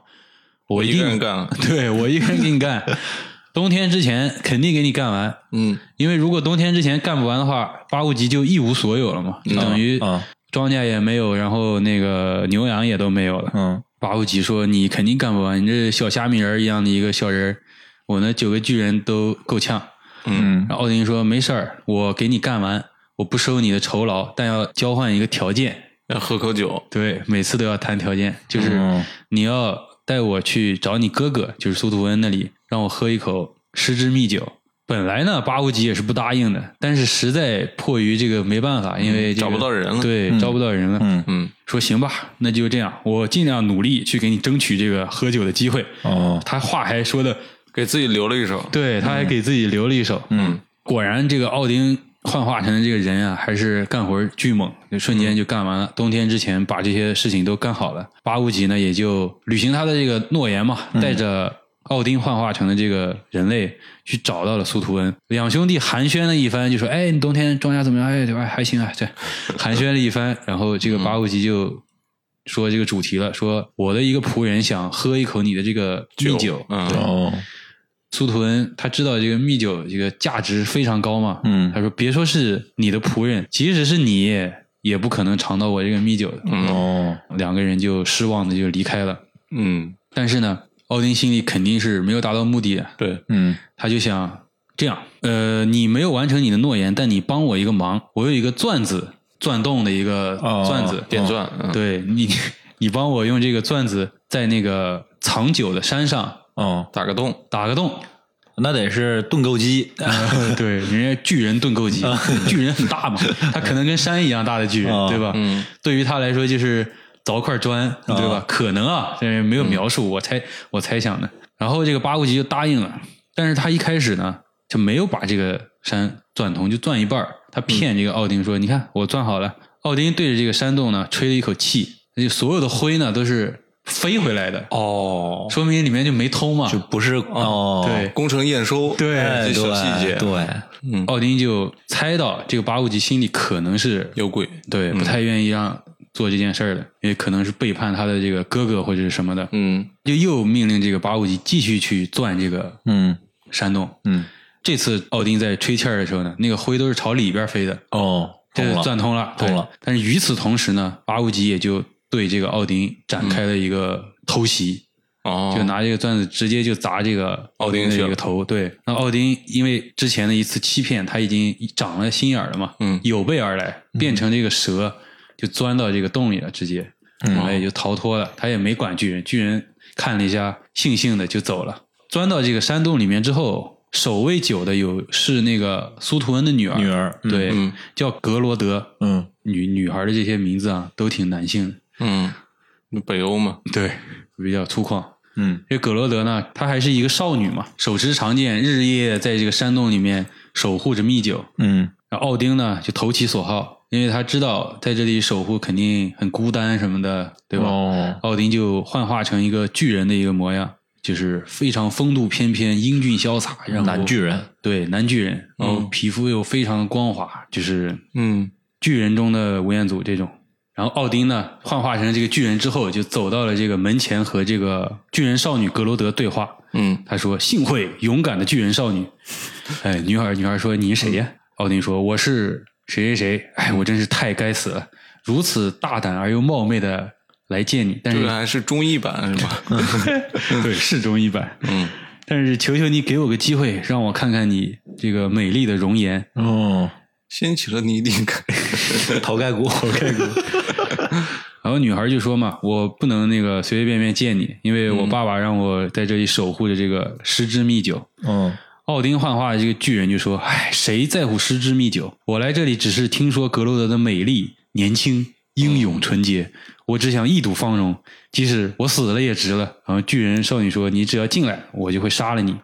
我一个人干了。对我一个人给你干，冬天之前肯定给你干完。嗯，因为如果冬天之前干不完的话，巴乌吉就一无所有了嘛，就等于啊。庄稼也没有，然后那个牛羊也都没有了。嗯，巴乌吉说：“你肯定干不完，你这小虾米人一样的一个小人，我那九个巨人都够呛。”嗯，然后奥丁说：“没事儿，我给你干完，我不收你的酬劳，但要交换一个条件，要喝口酒。对，每次都要谈条件，就是你要带我去找你哥哥，就是苏图恩那里，让我喝一口失之蜜酒。”本来呢，巴乌吉也是不答应的，但是实在迫于这个没办法，因为找不到人了，对，招不到人了。嗯嗯，说行吧，那就这样，我尽量努力去给你争取这个喝酒的机会。哦，他话还说的，给自己留了一手，对，他还给自己留了一手。嗯，果然这个奥丁幻化成的这个人啊，还是干活巨猛，就瞬间就干完了。冬天之前把这些事情都干好了，巴乌吉呢也就履行他的这个诺言嘛，带着。奥丁幻化成的这个人类去找到了苏图恩，两兄弟寒暄了一番，就说：“哎，你冬天庄稼怎么样？哎，对吧？还行啊。”这寒暄了一番，然后这个巴乌吉就说这个主题了，说我的一个仆人想喝一口你的这个蜜酒。哦，苏图恩他知道这个蜜酒这个价值非常高嘛，嗯，他说别说是你的仆人，即使是你也不可能尝到我这个蜜酒的。哦，两个人就失望的就离开了。嗯，但是呢。奥丁心里肯定是没有达到目的的，对，嗯，他就想这样，呃，你没有完成你的诺言，但你帮我一个忙，我有一个钻子，钻洞的一个钻子，电钻，对你，你帮我用这个钻子在那个藏酒的山上，哦，打个洞，打个洞，那得是盾构机，对，人家巨人盾构机，巨人很大嘛，他可能跟山一样大的巨人，对吧？嗯，对于他来说就是。凿块砖，对吧？可能啊，这没有描述，我猜我猜想的。然后这个巴乌吉就答应了，但是他一开始呢就没有把这个山钻通，就钻一半他骗这个奥丁说：“你看，我钻好了。”奥丁对着这个山洞呢吹了一口气，就所有的灰呢都是飞回来的。哦，说明里面就没通嘛，就不是哦。对，工程验收，对这小细节，对。嗯，奥丁就猜到这个八五级心里可能是有鬼，对，不太愿意让做这件事儿的，因为可能是背叛他的这个哥哥或者是什么的。嗯，就又命令这个八五级继续去钻这个嗯山洞。嗯，这次奥丁在吹气儿的时候呢，那个灰都是朝里边飞的。哦，这钻通了，通了。但是与此同时呢，八五级也就对这个奥丁展开了一个偷袭。哦，就拿这个钻子直接就砸这个奥丁的一个头。对，那奥丁因为之前的一次欺骗，他已经长了心眼了嘛，嗯，有备而来，变成这个蛇，就钻到这个洞里了，直接，嗯，也就逃脱了。他也没管巨人，巨人看了一下，悻悻的就走了。钻到这个山洞里面之后，守卫酒的有是那个苏图恩的女儿，女儿，对，叫格罗德，嗯，女女孩的这些名字啊，都挺男性的，嗯，北欧嘛，对，比较粗犷。嗯，这葛罗德呢，她还是一个少女嘛，手持长剑，日夜在这个山洞里面守护着密酒。嗯，然后奥丁呢就投其所好，因为他知道在这里守护肯定很孤单什么的，对吧？哦，奥丁就幻化成一个巨人的一个模样，就是非常风度翩翩、英俊潇洒，然后男巨人，对，男巨人，然后皮肤又非常的光滑，就是嗯，巨人中的吴彦祖这种。然后奥丁呢，幻化成这个巨人之后，就走到了这个门前和这个巨人少女格罗德对话。嗯，他说：“幸会，勇敢的巨人少女。”哎，女孩，女孩说：“你是谁呀？”奥丁说：“我是谁谁谁。”哎，我真是太该死了，如此大胆而又冒昧的来见你。但是还是中译版是吗？对，是中译版。嗯，但是求求你给我个机会，让我看看你这个美丽的容颜。哦。掀起了你的盖头盖骨，头盖骨。然后女孩就说嘛：“我不能那个随随便便见你，因为我爸爸让我在这里守护着这个十之密酒。”嗯，奥丁幻化的这个巨人就说：“哎，谁在乎十之密酒？我来这里只是听说格罗德的美丽、年轻、英勇、纯洁，我只想一睹芳容，即使我死了也值了。”然后巨人少女说：“你只要进来，我就会杀了你。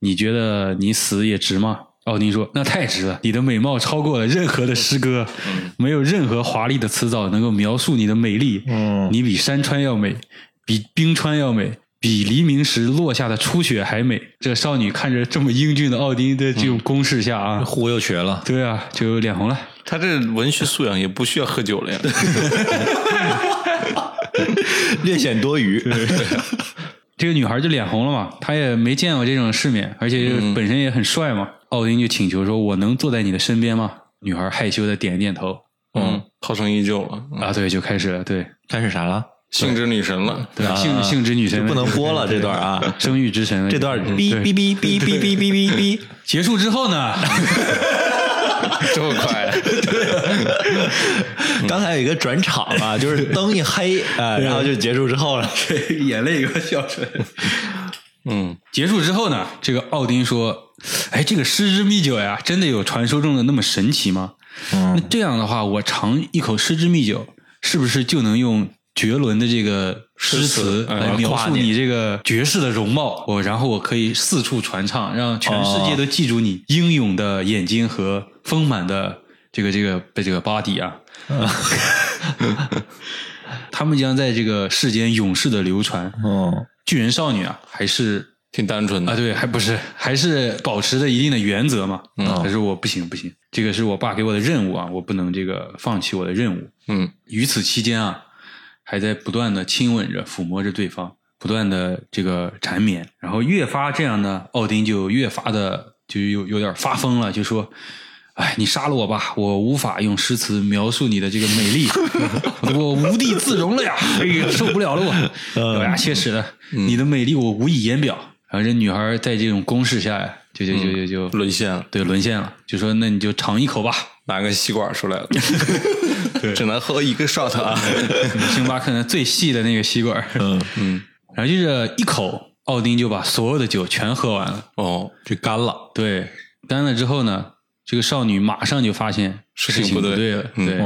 你觉得你死也值吗？”奥丁说：“那太值了，你的美貌超过了任何的诗歌，没有任何华丽的词藻能够描述你的美丽。嗯，你比山川要美，比冰川要美，比黎明时落下的初雪还美。”这少女看着这么英俊的奥丁的这种攻势下啊，忽悠瘸了。对啊，就脸红了。他这文学素养也不需要喝酒了呀，略显多余。这个女孩就脸红了嘛，她也没见过这种世面，而且本身也很帅嘛。奥丁就请求说：“我能坐在你的身边吗？”女孩害羞的点点头。嗯，涛声依旧了啊，对，就开始了，对，开始啥了？性之女神了，对吧，性性之女神。不能播了这段啊，生育之神，这段哔哔哔哔哔哔哔哔哔，结束之后呢？这么快？对。刚才有一个转场啊，就是灯一黑，啊，然后就结束之后了，眼泪又笑出来。嗯，结束之后呢，这个奥丁说：“哎，这个失之蜜酒呀，真的有传说中的那么神奇吗？那这样的话，我尝一口失之蜜酒，是不是就能用绝伦的这个诗词来描述你这个绝世的容貌？我然后我可以四处传唱，让全世界都记住你英勇的眼睛和丰满的这个这个这个 body 啊！他们将在这个世间永世的流传。哦。”巨人少女啊，还是挺单纯的啊，对，还不是，还是保持着一定的原则嘛。嗯，可是我不行不行，这个是我爸给我的任务啊，我不能这个放弃我的任务。嗯，于此期间啊，还在不断的亲吻着、抚摸着对方，不断的这个缠绵，然后越发这样呢，奥丁就越发的就有有点发疯了，就说。哎，你杀了我吧！我无法用诗词描述你的这个美丽，我无地自容了呀！哎呀，受不了了我，咬牙切齿的，你的美丽我无以言表。然后这女孩在这种攻势下呀，就就就就就沦陷了，对，沦陷了。就说那你就尝一口吧，拿个吸管出来了，对，只能喝一个 shot 啊，星巴克的最细的那个吸管，嗯嗯，然后就这一口，奥丁就把所有的酒全喝完了。哦，就干了，对，干了之后呢？这个少女马上就发现事情不对。了，对，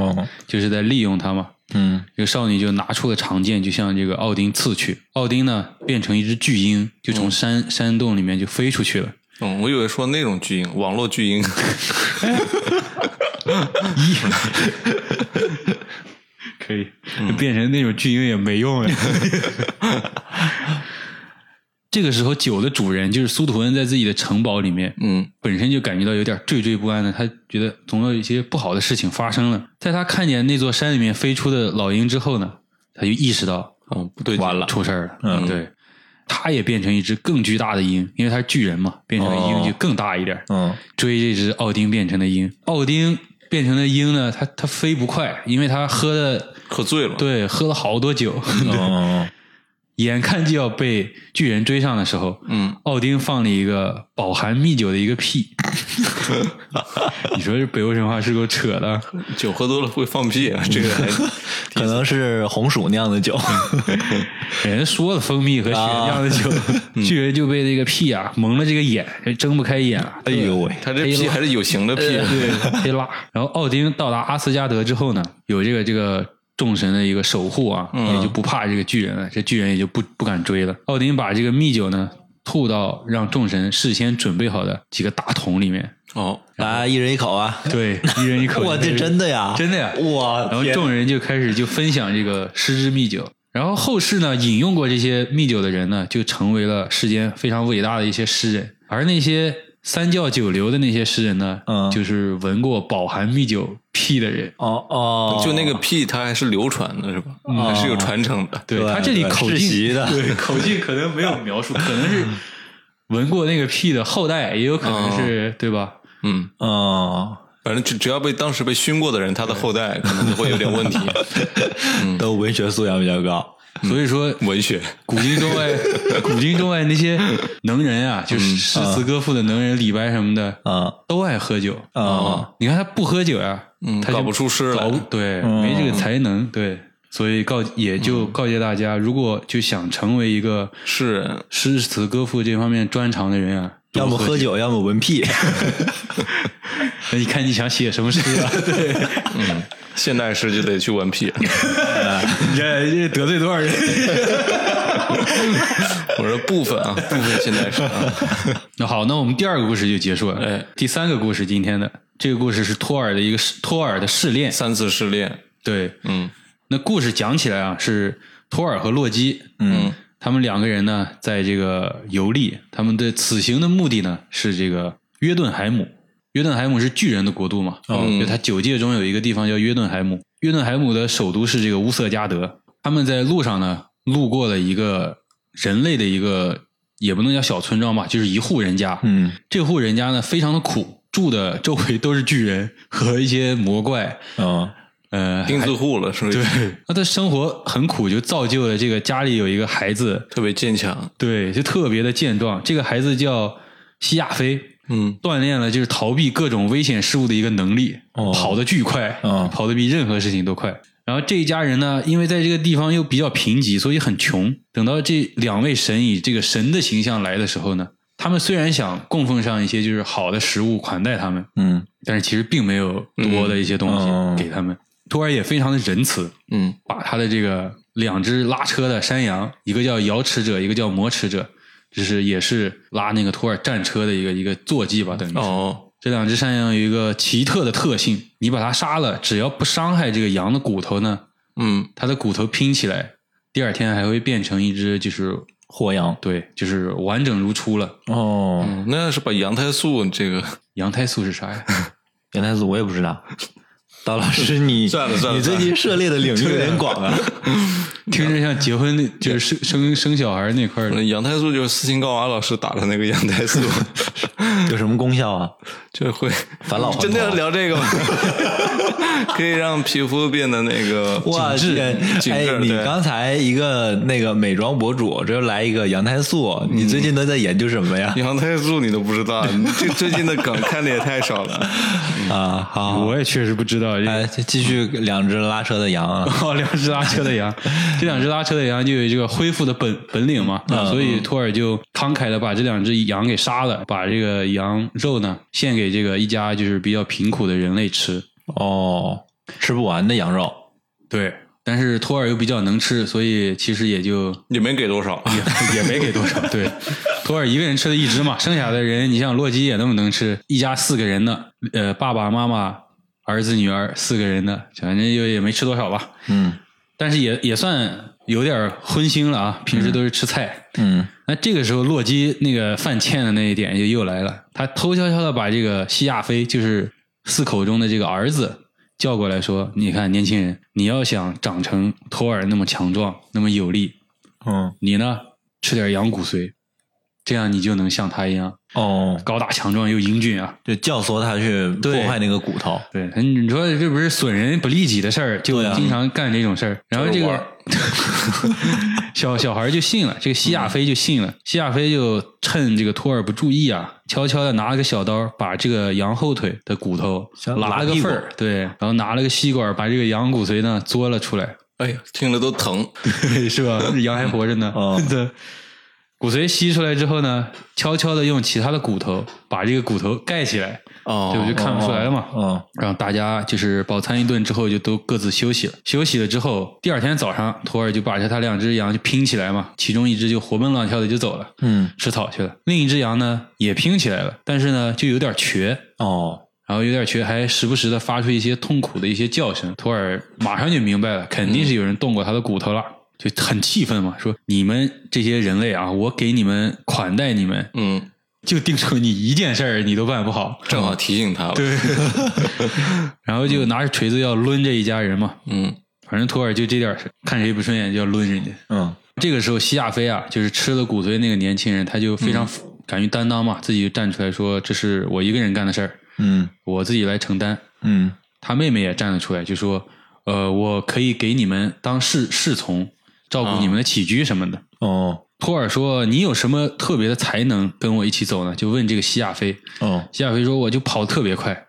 就是在利用他嘛。嗯，这个少女就拿出了长剑，就向这个奥丁刺去。奥丁呢，变成一只巨鹰，就从山山洞里面就飞出去了。嗯，我以为说那种巨鹰，网络巨 婴。可以变成那种巨婴也没用呀。这个时候，酒的主人就是苏图恩，在自己的城堡里面，嗯，本身就感觉到有点惴惴不安的。他觉得总有一些不好的事情发生了。在他看见那座山里面飞出的老鹰之后呢，他就意识到，嗯，不对，完了，出事儿了。嗯，对，他也变成一只更巨大的鹰，因为他是巨人嘛，变成鹰就更大一点。嗯，追这只奥丁变成的鹰，奥丁变成的鹰呢，它它飞不快，因为它喝的喝醉了，对，喝了好多酒。哦。眼看就要被巨人追上的时候，嗯，奥丁放了一个饱含蜜酒的一个屁。你说这北欧神话是够扯的？酒喝多了会放屁啊？这个可能是红薯酿的酒。人家说了，蜂蜜和雪酿的酒，巨人就被这个屁啊蒙了这个眼，睁不开眼。哎呦喂，他这屁还是有形的屁，对，黑拉。然后奥丁到达阿斯加德之后呢，有这个这个。众神的一个守护啊，也就不怕这个巨人了，这巨人也就不不敢追了。奥丁把这个蜜酒呢吐到让众神事先准备好的几个大桶里面。哦，来一人一口啊！对，一人一口。哇，这真的呀，真的呀！哇，然后众人就开始就分享这个失之蜜酒。然后后世呢，饮用过这些蜜酒的人呢，就成为了世间非常伟大的一些诗人，而那些。三教九流的那些诗人呢，嗯，就是闻过饱含蜜酒屁的人。哦哦，就那个屁，它还是流传的，是吧？还是有传承的。对他这里口径，对口径可能没有描述，可能是闻过那个屁的后代，也有可能是对吧？嗯哦，反正只只要被当时被熏过的人，他的后代可能就会有点问题。都文学素养比较高。所以说，文学。古今中外，古今中外那些能人啊，就是诗词歌赋的能人，李白什么的啊，都爱喝酒。啊。你看他不喝酒呀，嗯，他搞不出诗来，对，没这个才能，对。所以告也就告诫大家，如果就想成为一个诗人，诗词歌赋这方面专长的人啊，要么喝酒，要么闻屁。那你看你想写什么诗啊？对，嗯。现代诗就得去闻屁，你这这得罪多少人？我说部分啊，部分现代诗。那好，那我们第二个故事就结束了。哎，第三个故事，今天的这个故事是托尔的一个托尔的试炼，三次试炼。对，嗯，那故事讲起来啊，是托尔和洛基，嗯，他们两个人呢，在这个游历，他们的此行的目的呢，是这个约顿海姆。约顿海姆是巨人的国度嘛？嗯，就他九界中有一个地方叫约顿海姆。约顿海姆的首都是这个乌瑟加德。他们在路上呢，路过了一个人类的一个，也不能叫小村庄吧，就是一户人家。嗯，这户人家呢非常的苦，住的周围都是巨人和一些魔怪。嗯，呃，钉子户了，是不是？对，那他生活很苦，就造就了这个家里有一个孩子特别坚强。对，就特别的健壮。这个孩子叫西亚飞。嗯，锻炼了就是逃避各种危险事物的一个能力，跑得巨快，跑得比任何事情都快。然后这一家人呢，因为在这个地方又比较贫瘠，所以很穷。等到这两位神以这个神的形象来的时候呢，他们虽然想供奉上一些就是好的食物款待他们，嗯，但是其实并没有多的一些东西给他们。托尔也非常的仁慈，嗯，把他的这个两只拉车的山羊，一个叫摇齿者，一个叫磨齿者。就是也是拉那个托尔战车的一个一个坐骑吧，等于哦。这两只山羊有一个奇特的特性，你把它杀了，只要不伤害这个羊的骨头呢，嗯，它的骨头拼起来，第二天还会变成一只就是活羊，对，就是完整如初了。哦，那要是把羊胎素这个 羊胎素是啥呀？羊胎素我也不知道。刀老师，你算了算了，你最近涉猎的领域有点广啊。听着像结婚，就是生生生小孩那块儿。羊胎素就是斯琴高娃老师打的那个羊胎素，有什么功效啊？就会返老还童。真的要聊这个吗？可以让皮肤变得那个哇，紧致。哎，你刚才一个那个美妆博主，这又来一个羊胎素，你最近都在研究什么呀？羊胎素你都不知道，你这最近的梗看的也太少了啊！好，我也确实不知道。哎，继续两只拉车的羊啊！哦，两只拉车的羊，这两只拉车的羊就有这个恢复的本本领嘛，所以托尔就慷慨的把这两只羊给杀了，把这个羊肉呢献给这个一家就是比较贫苦的人类吃。哦，吃不完的羊肉，对，但是托尔又比较能吃，所以其实也就也没给多少，也 也没给多少，对。托尔一个人吃了一只嘛，剩下的人你像洛基也那么能吃，一家四个人的，呃，爸爸妈妈、儿子、女儿四个人的，反正就也没吃多少吧。嗯，但是也也算有点荤腥了啊，平时都是吃菜。嗯，那这个时候洛基那个犯欠的那一点就又来了，他偷悄悄的把这个西亚飞，就是四口中的这个儿子。叫过来说：“你看，年轻人，你要想长成托尔那么强壮、那么有力，嗯，你呢吃点羊骨髓，这样你就能像他一样哦，高大强壮又英俊啊！就教唆他去破坏那个骨头。对，你说这不是损人不利己的事儿，就经常干这种事儿。然后这个。”小小孩就信了，这个西亚飞就信了。西亚飞就趁这个托尔不注意啊，悄悄的拿了个小刀，把这个羊后腿的骨头拉了个缝儿，对，然后拿了个吸管，把这个羊骨髓呢嘬了出来。哎呀，听了都疼，是吧？羊还活着呢。对，骨髓吸出来之后呢，悄悄的用其他的骨头把这个骨头盖起来。哦，这不就看不出来了嘛？嗯，然后大家就是饱餐一顿之后，就都各自休息了。休息了之后，第二天早上，托尔就把这他两只羊就拼起来嘛，其中一只就活蹦乱跳的就走了，嗯，吃草去了。另一只羊呢也拼起来了，但是呢就有点瘸哦，然后有点瘸，还时不时的发出一些痛苦的一些叫声。托尔马上就明白了，肯定是有人动过他的骨头了，就很气愤嘛，说你们这些人类啊，我给你们款待你们，嗯。就定出你一件事儿，你都办不好，正好提醒他了。对，然后就拿着锤子要抡这一家人嘛。嗯，反正托尔就这点事，看谁不顺眼就要抡人家。嗯，这个时候西亚飞啊，就是吃了骨髓那个年轻人，他就非常敢于担当嘛，自己就站出来说：“这是我一个人干的事儿，嗯，我自己来承担。”嗯，他妹妹也站了出来，就说：“呃，我可以给你们当侍侍从，照顾你们的起居什么的。”哦。托尔说：“你有什么特别的才能跟我一起走呢？”就问这个西亚飞。哦，西亚飞说：“我就跑特别快，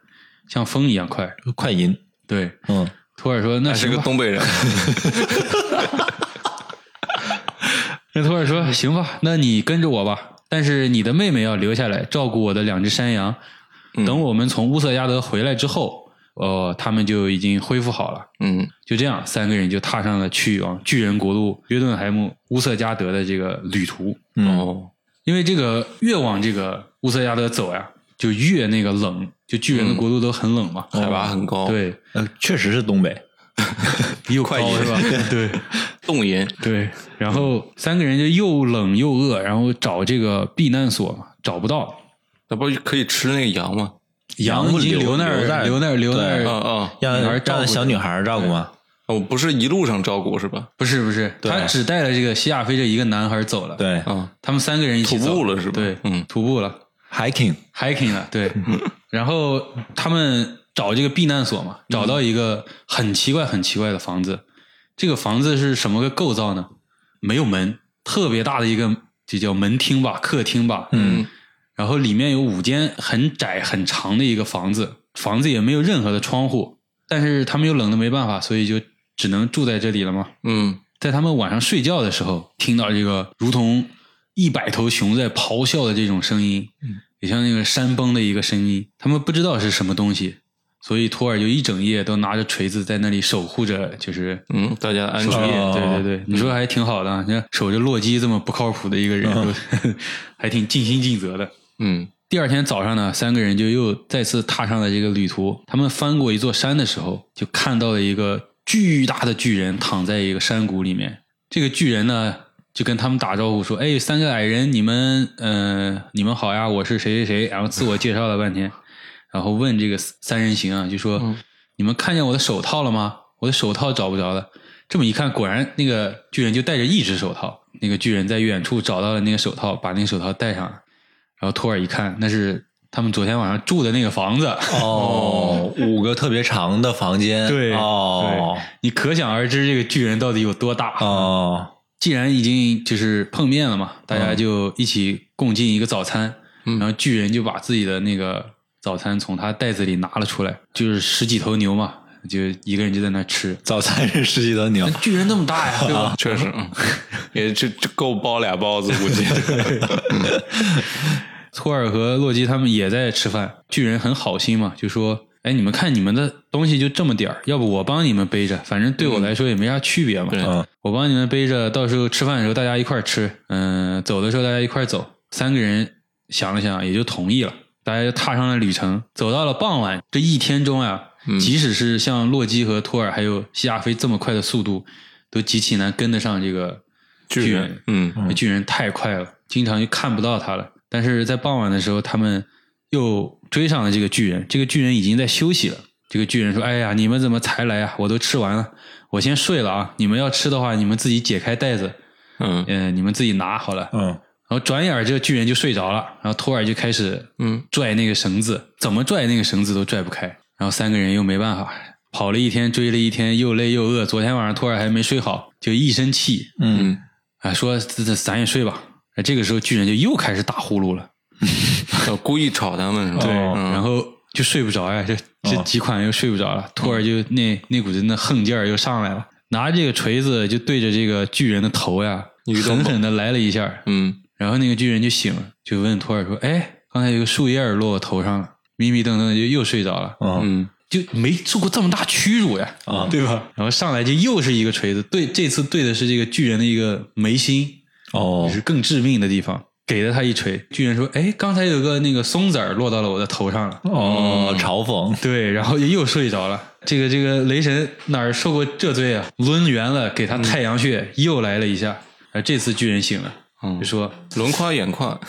像风一样快，快银。”对，嗯。托尔说：“那是个东北人。”那托尔说：“行吧，那你跟着我吧。但是你的妹妹要留下来照顾我的两只山羊。等我们从乌瑟亚德回来之后。”哦，他们就已经恢复好了。嗯，就这样，三个人就踏上了去往巨人国度约顿海姆乌瑟加德的这个旅途。哦，因为这个越往这个乌瑟加德走呀，就越那个冷，就巨人的国度都很冷嘛，海拔很高。对，呃，确实是东北，又高是吧？对，冻饮。对，然后三个人就又冷又饿，然后找这个避难所嘛，找不到。那不可以吃那个羊吗？羊已经留那儿，留那儿，留那儿，啊啊！让让小女孩照顾吗？哦，不是一路上照顾是吧？不是不是，他只带了这个西亚非这一个男孩走了。对，嗯，他们三个人一起徒步了是吧？对，嗯，徒步了，hiking，hiking 了。对，然后他们找这个避难所嘛，找到一个很奇怪、很奇怪的房子。这个房子是什么个构造呢？没有门，特别大的一个，就叫门厅吧，客厅吧。嗯。然后里面有五间很窄很长的一个房子，房子也没有任何的窗户，但是他们又冷的没办法，所以就只能住在这里了嘛。嗯，在他们晚上睡觉的时候，听到这个如同一百头熊在咆哮的这种声音，嗯也像那个山崩的一个声音，他们不知道是什么东西，所以托尔就一整夜都拿着锤子在那里守护着，就是嗯，大家安全。对对对，你说还挺好的，你看守着洛基这么不靠谱的一个人，还挺尽心尽责的。嗯，第二天早上呢，三个人就又再次踏上了这个旅途。他们翻过一座山的时候，就看到了一个巨大的巨人躺在一个山谷里面。这个巨人呢，就跟他们打招呼说：“哎，三个矮人，你们，嗯，你们好呀，我是谁谁谁。”然后自我介绍了半天，然后问这个三人行啊，就说：“你们看见我的手套了吗？我的手套找不着了。”这么一看，果然那个巨人就戴着一只手套。那个巨人在远处找到了那个手套，把那个手套戴上了。然后托尔一看，那是他们昨天晚上住的那个房子哦，五个特别长的房间。对哦，你可想而知这个巨人到底有多大哦。既然已经就是碰面了嘛，大家就一起共进一个早餐。然后巨人就把自己的那个早餐从他袋子里拿了出来，就是十几头牛嘛，就一个人就在那吃早餐是十几头牛。巨人那么大呀，对吧？确实，也就就够包俩包子，估计。托尔和洛基他们也在吃饭，巨人很好心嘛，就说：“哎，你们看你们的东西就这么点儿，要不我帮你们背着，反正对我来说也没啥区别嘛。嗯，我帮你们背着，到时候吃饭的时候大家一块儿吃，嗯，走的时候大家一块儿走。三个人想了想，也就同意了。大家就踏上了旅程，走到了傍晚。这一天中啊，即使是像洛基和托尔还有西亚飞这么快的速度，都极其难跟得上这个巨人。嗯，巨人太快了，经常就看不到他了。但是在傍晚的时候，他们又追上了这个巨人。这个巨人已经在休息了。这个巨人说：“哎呀，你们怎么才来啊？我都吃完了，我先睡了啊。你们要吃的话，你们自己解开袋子，嗯嗯，你们自己拿好了。”嗯。然后转眼这个巨人就睡着了，然后托尔就开始嗯拽那个绳子，怎么拽那个绳子都拽不开。然后三个人又没办法，跑了一天，追了一天，又累又饿。昨天晚上托尔还没睡好，就一身气，嗯，啊，说咱咱也睡吧。这个时候巨人就又开始打呼噜了，故意吵他们是吧，对，然后就睡不着呀，这这几款又睡不着了。托尔就那那股子那横劲儿又上来了，拿着这个锤子就对着这个巨人的头呀，狠狠的来了一下，嗯。然后那个巨人就醒了，就问托尔说：“哎，刚才有个树叶落我头上了，迷迷瞪瞪的就又睡着了，嗯，就没受过这么大屈辱呀，啊，对吧？然后上来就又是一个锤子，对，这次对的是这个巨人的一个眉心，哦，是更致命的地方，给了他一锤。巨人说：哎，刚才有个那个松子儿落到了我的头上了，哦，嘲讽，对，然后就又睡着了。这个这个雷神哪儿受过这罪啊？抡圆了给他太阳穴又来了一下，而这次巨人醒了。就说轮夸眼眶，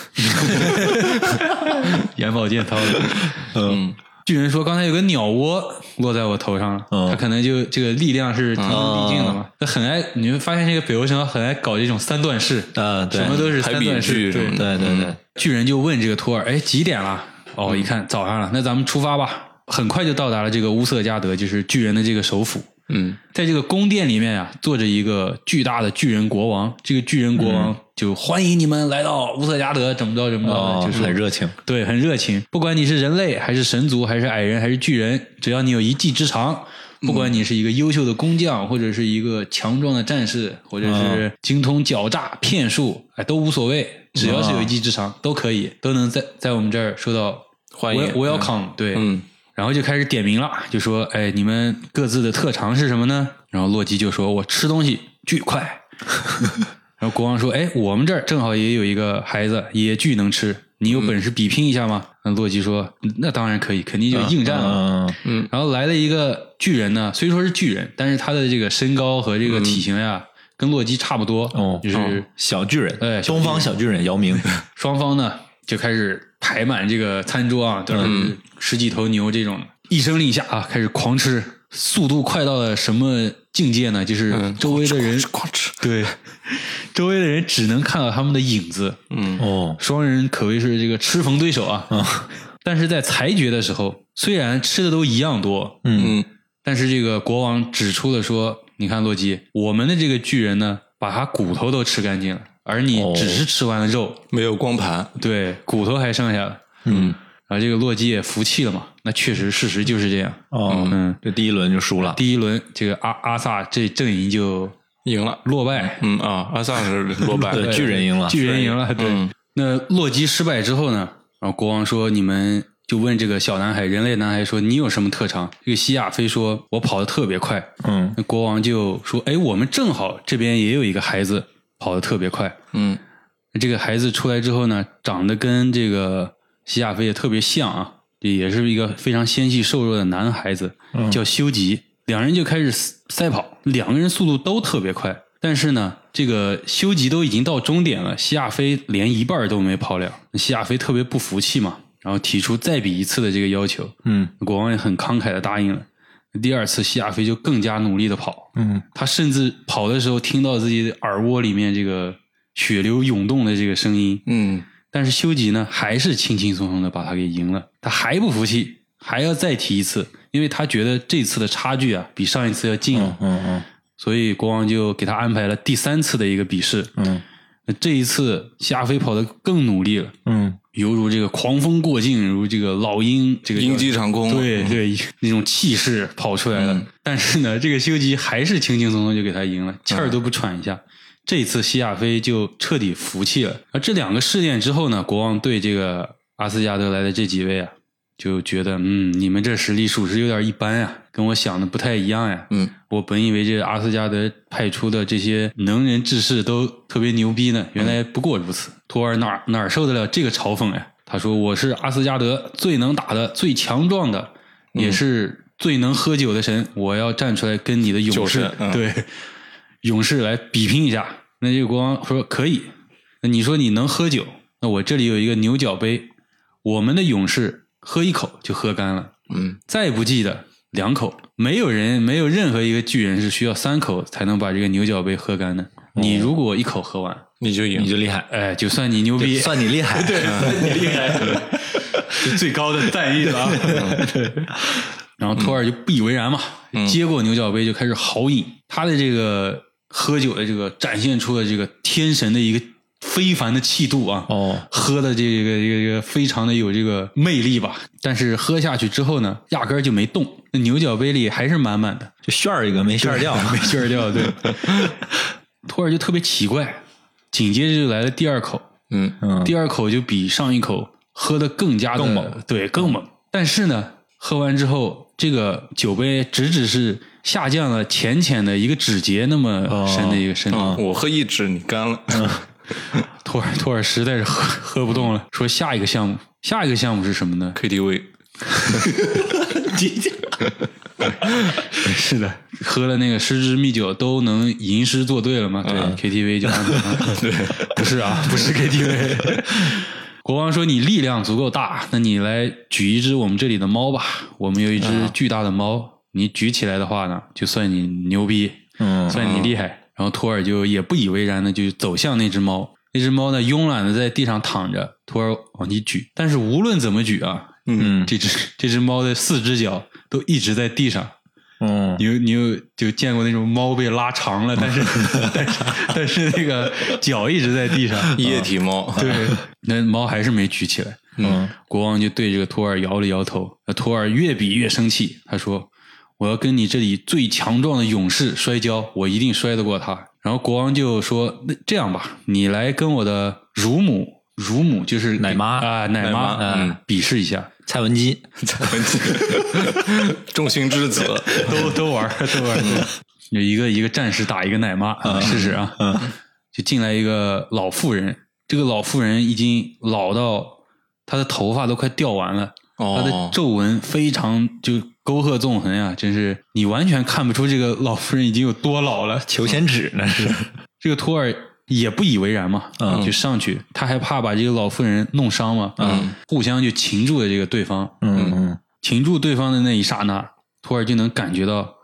眼保健操的。嗯，巨人说刚才有个鸟窝落在我头上了，他可能就这个力量是天生地尽的嘛。他很爱，你会发现这个北欧神话很爱搞这种三段式啊，什么都是三段式。对对对对。巨人就问这个托尔，哎，几点了？哦，一看早上了，那咱们出发吧。很快就到达了这个乌瑟加德，就是巨人的这个首府。嗯，在这个宫殿里面啊，坐着一个巨大的巨人国王。这个巨人国王就欢迎你们来到乌瑟加德，怎么着怎么着，就是很热情。对，很热情。不管你是人类，还是神族，还是矮人，还是巨人，只要你有一技之长，不管你是一个优秀的工匠，或者是一个强壮的战士，或者是精通狡诈骗术，哎，都无所谓。只要是有一技之长，都可以，都能在在我们这儿受到欢迎。Welcome，对，嗯。然后就开始点名了，就说：“哎，你们各自的特长是什么呢？”然后洛基就说：“我吃东西巨快。”然后国王说：“哎，我们这儿正好也有一个孩子也巨能吃，你有本事比拼一下吗？”那洛基说：“那当然可以，肯定就应战了。”嗯，然后来了一个巨人呢，虽说是巨人，但是他的这个身高和这个体型呀，跟洛基差不多，哦，就是小巨人，哎，东方小巨人姚明。双方呢就开始排满这个餐桌啊，都是十几头牛这种。一声令下啊，开始狂吃，速度快到了什么境界呢？就是周围的人 狂吃，对，周围的人只能看到他们的影子。嗯哦，双人可谓是这个吃逢对手啊。但是在裁决的时候，虽然吃的都一样多，嗯，但是这个国王指出了说：“你看洛基，我们的这个巨人呢，把他骨头都吃干净了，而你只是吃完了肉，没有光盘，对，骨头还剩下了。”嗯。啊，这个洛基也服气了嘛？那确实，事实就是这样。哦，嗯，这第一轮就输了。第一轮，这个阿阿萨这阵营就赢了，落败。嗯啊，阿萨是落败，巨人赢了，巨人赢了。对，那洛基失败之后呢？然后国王说：“你们就问这个小男孩，人类男孩说，你有什么特长？”这个西亚飞说：“我跑得特别快。”嗯，那国王就说：“哎，我们正好这边也有一个孩子跑得特别快。”嗯，这个孩子出来之后呢，长得跟这个西亚飞也特别像啊。也是一个非常纤细瘦弱的男孩子，叫修吉。两人就开始赛跑，两个人速度都特别快。但是呢，这个修吉都已经到终点了，西亚飞连一半都没跑了。西亚飞特别不服气嘛，然后提出再比一次的这个要求。嗯，国王也很慷慨的答应了。第二次，西亚飞就更加努力的跑。嗯，他甚至跑的时候听到自己的耳蜗里面这个血流涌动的这个声音。嗯。但是修吉呢，还是轻轻松松的把他给赢了。他还不服气，还要再提一次，因为他觉得这次的差距啊，比上一次要近了。嗯嗯。所以国王就给他安排了第三次的一个比试。嗯。那这一次，夏飞跑得更努力了。嗯。犹如这个狂风过境，如这个老鹰这个鹰击长空。对对，那种气势跑出来了。但是呢，这个修吉还是轻轻松松就给他赢了，气儿都不喘一下。这次西亚飞就彻底服气了。而这两个事件之后呢，国王对这个阿斯加德来的这几位啊，就觉得嗯，你们这实力属实有点一般呀，跟我想的不太一样呀。嗯，我本以为这阿斯加德派出的这些能人志士都特别牛逼呢，原来不过如此。托尔哪哪受得了这个嘲讽呀？他说：“我是阿斯加德最能打的、最强壮的，也是最能喝酒的神。我要站出来跟你的勇士对勇士来比拼一下。”那这个国王说：“可以。那你说你能喝酒？那我这里有一个牛角杯，我们的勇士。”喝一口就喝干了，嗯，再不济的两口。没有人，没有任何一个巨人是需要三口才能把这个牛角杯喝干的。你如果一口喝完，你就赢，你就厉害。哎，就算你牛逼，算你厉害，对，算你厉害，最高的赞誉了。然后托尔就不以为然嘛，接过牛角杯就开始豪饮。他的这个喝酒的这个展现出了这个天神的一个。非凡的气度啊！哦，喝的这个这个非常的有这个魅力吧。但是喝下去之后呢，压根儿就没动，那牛角杯里还是满满的，就炫儿一个没炫掉，没炫 掉。对，托尔就特别奇怪，紧接着就来了第二口，嗯嗯，第二口就比上一口喝的更加更猛，对，更猛。但是呢，喝完之后，这个酒杯只只是下降了浅浅的一个指节那么深的一个深度。我喝一指，你干了。托尔托尔实在是喝喝不动了，说下一个项目，下一个项目是什么呢？KTV。是的，喝了那个失之蜜酒都能吟诗作对了吗？对，KTV 就对，不是啊，不是 KTV。国王说：“你力量足够大，那你来举一只我们这里的猫吧。我们有一只巨大的猫，你举起来的话呢，就算你牛逼，嗯，算你厉害。”然后托尔就也不以为然的就走向那只猫，那只猫呢慵懒的在地上躺着，托尔往起举，但是无论怎么举啊，嗯，这只这只猫的四只脚都一直在地上，嗯，你有你有就见过那种猫被拉长了，但是 但是但是那个脚一直在地上，液体猫，对，那猫还是没举起来，嗯，国王就对这个托尔摇了摇头，那托尔越比越生气，他说。我要跟你这里最强壮的勇士摔跤，我一定摔得过他。然后国王就说：“那这样吧，你来跟我的乳母，乳母就是奶妈啊，奶妈，嗯，比试一下。”蔡文姬，蔡文姬，众星之子 都都玩都玩。有一个一个战士打一个奶妈，试试啊。就进来一个老妇人，这个老妇人已经老到她的头发都快掉完了，她的皱纹非常就。沟壑纵横呀，真是你完全看不出这个老妇人已经有多老了。求仙指那是，这个托尔也不以为然嘛，嗯，就上去，他还怕把这个老妇人弄伤嘛，嗯，互相就擒住了这个对方，嗯嗯，擒住对方的那一刹那，托尔就能感觉到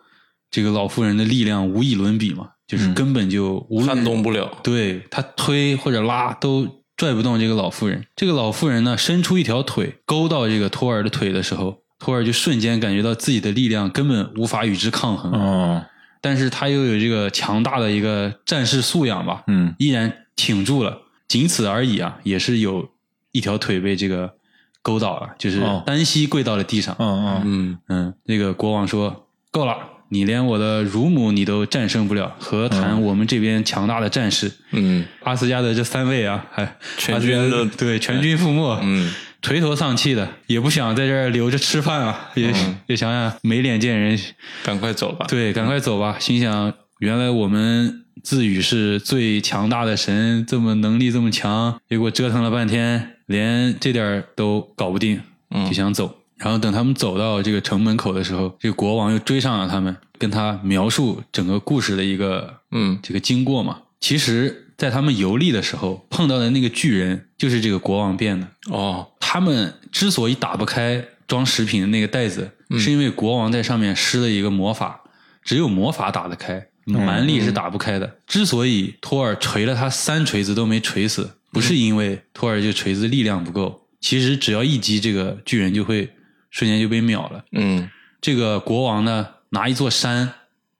这个老妇人的力量无以伦比嘛，就是根本就无撼动不了，对他推或者拉都拽不动这个老妇人。这个老妇人呢，伸出一条腿勾到这个托尔的腿的时候。托尔就瞬间感觉到自己的力量根本无法与之抗衡，嗯，但是他又有这个强大的一个战士素养吧，嗯，依然挺住了，仅此而已啊，也是有一条腿被这个勾倒了，就是单膝跪到了地上，嗯嗯。嗯嗯，那个国王说够了，你连我的乳母你都战胜不了，何谈我们这边强大的战士？嗯，阿斯加德这三位啊，还全军的对全军覆没，嗯。垂头丧气的，也不想在这儿留着吃饭啊，也也想想没脸见人，赶快走吧。对，赶快走吧。心想，原来我们自诩是最强大的神，这么能力这么强，结果折腾了半天，连这点都搞不定，就想走。然后等他们走到这个城门口的时候，这个国王又追上了他们，跟他描述整个故事的一个嗯这个经过嘛。其实。在他们游历的时候碰到的那个巨人，就是这个国王变的哦。他们之所以打不开装食品的那个袋子，是因为国王在上面施了一个魔法，只有魔法打得开，蛮力是打不开的。之所以托尔锤了他三锤子都没锤死，不是因为托尔这锤子力量不够，其实只要一击，这个巨人就会瞬间就被秒了。嗯，这个国王呢，拿一座山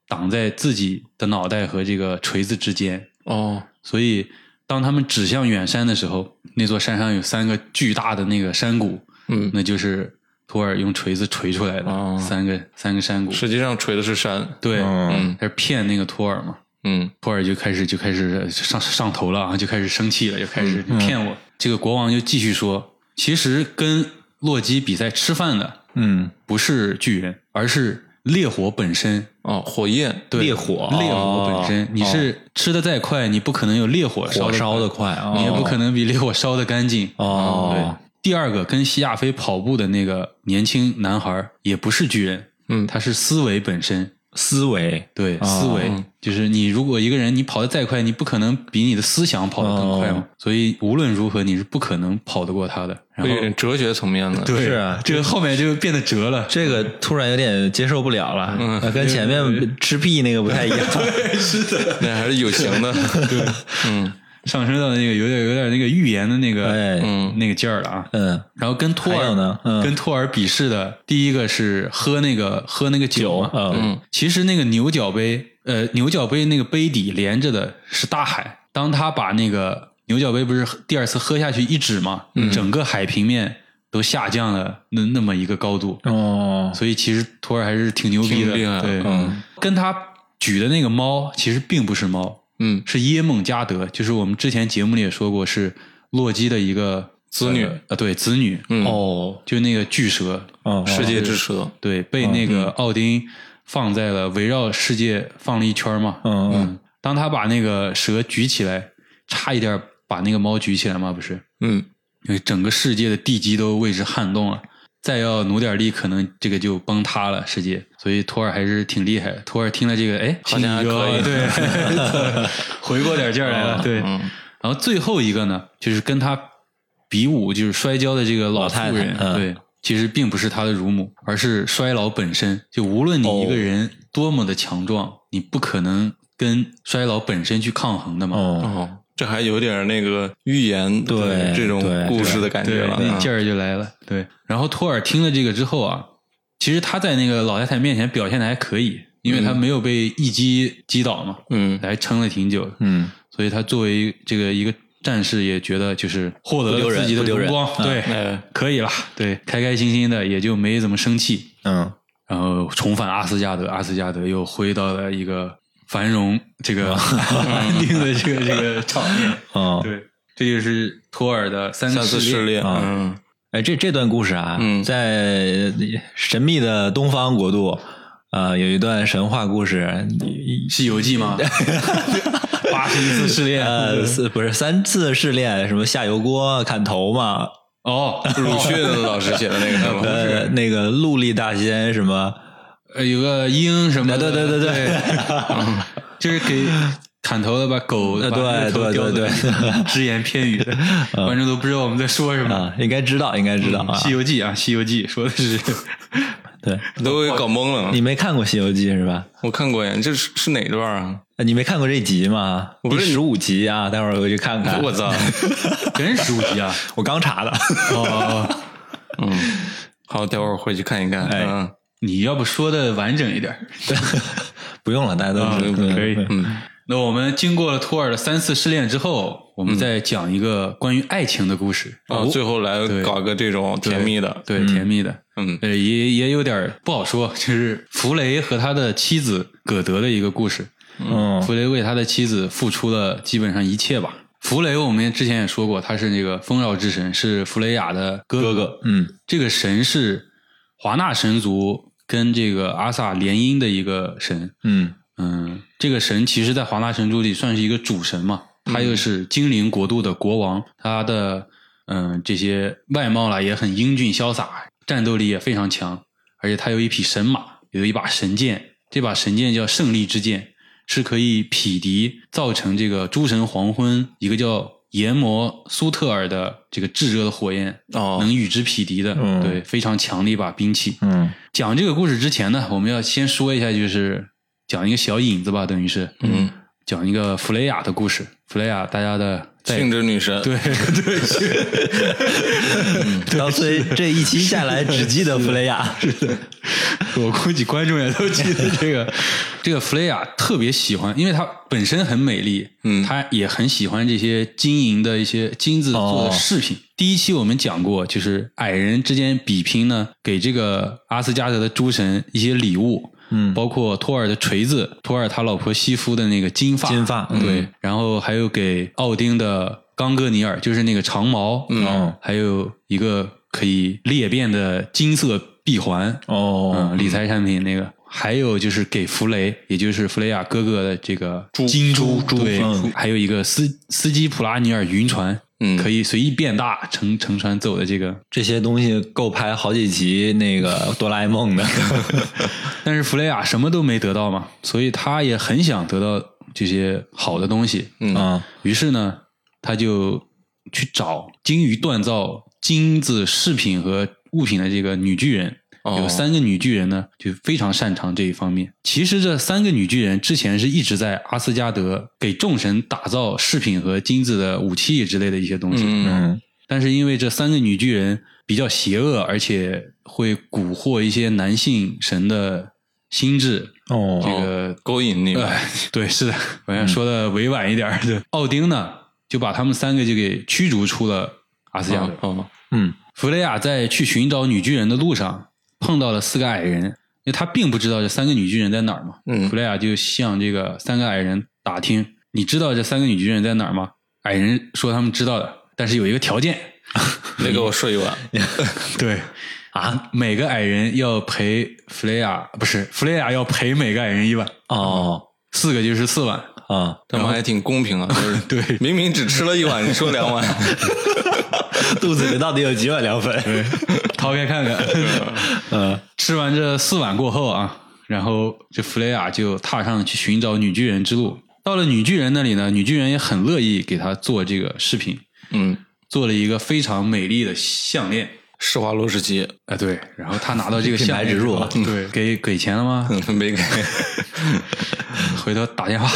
挡在自己的脑袋和这个锤子之间。哦。所以，当他们指向远山的时候，那座山上有三个巨大的那个山谷，嗯，那就是托尔用锤子锤出来的三个三个山谷。实际上锤的是山，对，嗯，他是骗那个托尔嘛，嗯，托尔就开始就开始上上头了啊，就开始生气了，就开始骗我。这个国王就继续说，其实跟洛基比赛吃饭的，嗯，不是巨人，而是烈火本身。哦，火焰，对，烈火，烈火本身，你是吃的再快，你不可能有烈火烧烧的快，你也不可能比烈火烧的干净。哦，对。第二个跟西亚飞跑步的那个年轻男孩也不是巨人，嗯，他是思维本身。思维对思维，就是你如果一个人你跑得再快，你不可能比你的思想跑得更快嘛。所以无论如何你是不可能跑得过他的。有点哲学层面的，对，是啊，这个后面就变得哲了。这个突然有点接受不了了，嗯，跟前面吃屁那个不太一样。对，是的，那还是有形的。对，嗯。上升到那个有点有点那个预言的那个嗯。那个劲儿了啊，嗯，然后跟托尔呢，跟托尔比试的第一个是喝那个喝那个酒，嗯，其实那个牛角杯，呃，牛角杯那个杯底连着的是大海，当他把那个牛角杯不是第二次喝下去一指嘛，整个海平面都下降了那那么一个高度哦，所以其实托尔还是挺牛逼的，对，嗯，跟他举的那个猫其实并不是猫。嗯，是耶梦加德，就是我们之前节目里也说过，是洛基的一个子女。啊，对，子女。哦，就那个巨蛇，世界之蛇，对，被那个奥丁放在了围绕世界放了一圈嘛，嗯。嗯，当他把那个蛇举起来，差一点把那个猫举起来嘛，不是，嗯，因为整个世界的地基都为之撼动了。再要努点力，可能这个就崩塌了世界。所以托尔还是挺厉害。托尔听了这个，哎，好像还可以，对，回过点劲儿来了。对，然后最后一个呢，就是跟他比武，就是摔跤的这个老太人，对，其实并不是他的乳母，而是衰老本身。就无论你一个人多么的强壮，你不可能跟衰老本身去抗衡的嘛。哦。这还有点那个预言对这种故事的感觉了，那劲儿就来了。对，然后托尔听了这个之后啊，其实他在那个老太太面前表现的还可以，因为他没有被一击击倒嘛，嗯，还撑了挺久，嗯，所以他作为这个一个战士，也觉得就是获得了自己的荣光，对，可以了，对，开开心心的，也就没怎么生气，嗯，然后重返阿斯加德，阿斯加德又回到了一个。繁荣这个 安定的这个这个场面啊，对，这就是托尔的三次试炼啊。嗯，哎，这这段故事啊，在神秘的东方国度呃，有一段神话故事，《西游记》吗？八十一次试炼，呃，不是三次试炼，什么下油锅砍头嘛？哦，鲁迅老师写的那个，呃，那个陆力大仙什么？呃，有个鹰什么的？对对对对，就 是给砍头的把狗对对对对，只言片语观众都不知道我们在说什么，应该知道，应该知道啊，《西游记》啊，《西游记》说的是，对，都给搞懵了。你没看过《西游记》是吧？我看过呀，这是是哪段啊？你没看过这集吗？第十五集啊，待会儿回去看看。我操，真十五集啊！我刚查的。哦，嗯，好，待会儿回去看一看。嗯。你要不说的完整一点，不用了，大家都可以。嗯，那我们经过了托尔的三次试炼之后，我们再讲一个关于爱情的故事啊。最后来搞个这种甜蜜的，对，甜蜜的。嗯，呃，也也有点不好说，就是弗雷和他的妻子葛德的一个故事。嗯，弗雷为他的妻子付出了基本上一切吧。弗雷我们之前也说过，他是那个丰饶之神，是弗雷雅的哥哥。嗯，这个神是华纳神族。跟这个阿萨联姻的一个神，嗯嗯，这个神其实，在华纳神族里算是一个主神嘛，他又是精灵国度的国王，他的嗯这些外貌啦也很英俊潇洒，战斗力也非常强，而且他有一匹神马，有一把神剑，这把神剑叫胜利之剑，是可以匹敌，造成这个诸神黄昏一个叫。研磨苏特尔的这个炙热的火焰，哦，能与之匹敌的，对，非常强的一把兵器。嗯，讲这个故事之前呢，我们要先说一下，就是讲一个小引子吧，等于是，嗯，讲一个弗雷亚的故事。弗雷亚，大家的性质女神，对对，到最这一期下来，只记得弗雷亚。是的，我估计观众也都记得这个。这个弗雷亚特别喜欢，因为她本身很美丽，嗯，她也很喜欢这些金银的一些金子做的饰品。第一期我们讲过，就是矮人之间比拼呢，给这个阿斯加德的诸神一些礼物。嗯，包括托尔的锤子，托尔他老婆西夫的那个金发，金发，对，然后还有给奥丁的冈格尼尔，就是那个长矛，嗯，还有一个可以裂变的金色闭环。哦，理财产品那个。还有就是给弗雷，也就是弗雷亚哥哥的这个金珠，对，还有一个斯斯基普拉尼尔云船，嗯，可以随意变大，乘乘船走的这个。这些东西够拍好几集那个 哆啦 A 梦的。但是弗雷亚什么都没得到嘛，所以他也很想得到这些好的东西，嗯，于是呢，他就去找精于锻造金子饰品和物品的这个女巨人。有三个女巨人呢，就非常擅长这一方面。其实这三个女巨人之前是一直在阿斯加德给众神打造饰品和金子的武器之类的一些东西。嗯，但是因为这三个女巨人比较邪恶，而且会蛊惑一些男性神的心智。哦，这个勾引你。对，是的，我想说的委婉一点。对奥丁呢，就把他们三个就给驱逐出了阿斯加德。哦，嗯，弗雷亚在去寻找女巨人的路上。碰到了四个矮人，因为他并不知道这三个女巨人在哪儿嘛。嗯，弗莱亚就向这个三个矮人打听：“你知道这三个女巨人在哪儿吗？”矮人说：“他们知道的，但是有一个条件，得给我说一晚。”对啊，每个矮人要赔弗雷亚，不是弗雷亚要赔每个矮人一晚。哦，四个就是四碗啊，他们还挺公平啊。就是 对，明明只吃了一碗，你说两碗。肚子里到底有几碗凉粉？掏开看看。呃，吃完这四碗过后啊，然后这弗雷亚就踏上去寻找女巨人之路。到了女巨人那里呢，女巨人也很乐意给他做这个饰品。嗯，做了一个非常美丽的项链，施华洛世奇。哎，对。然后他拿到这个品牌植入，对，给给钱了吗？没给。回头打电话。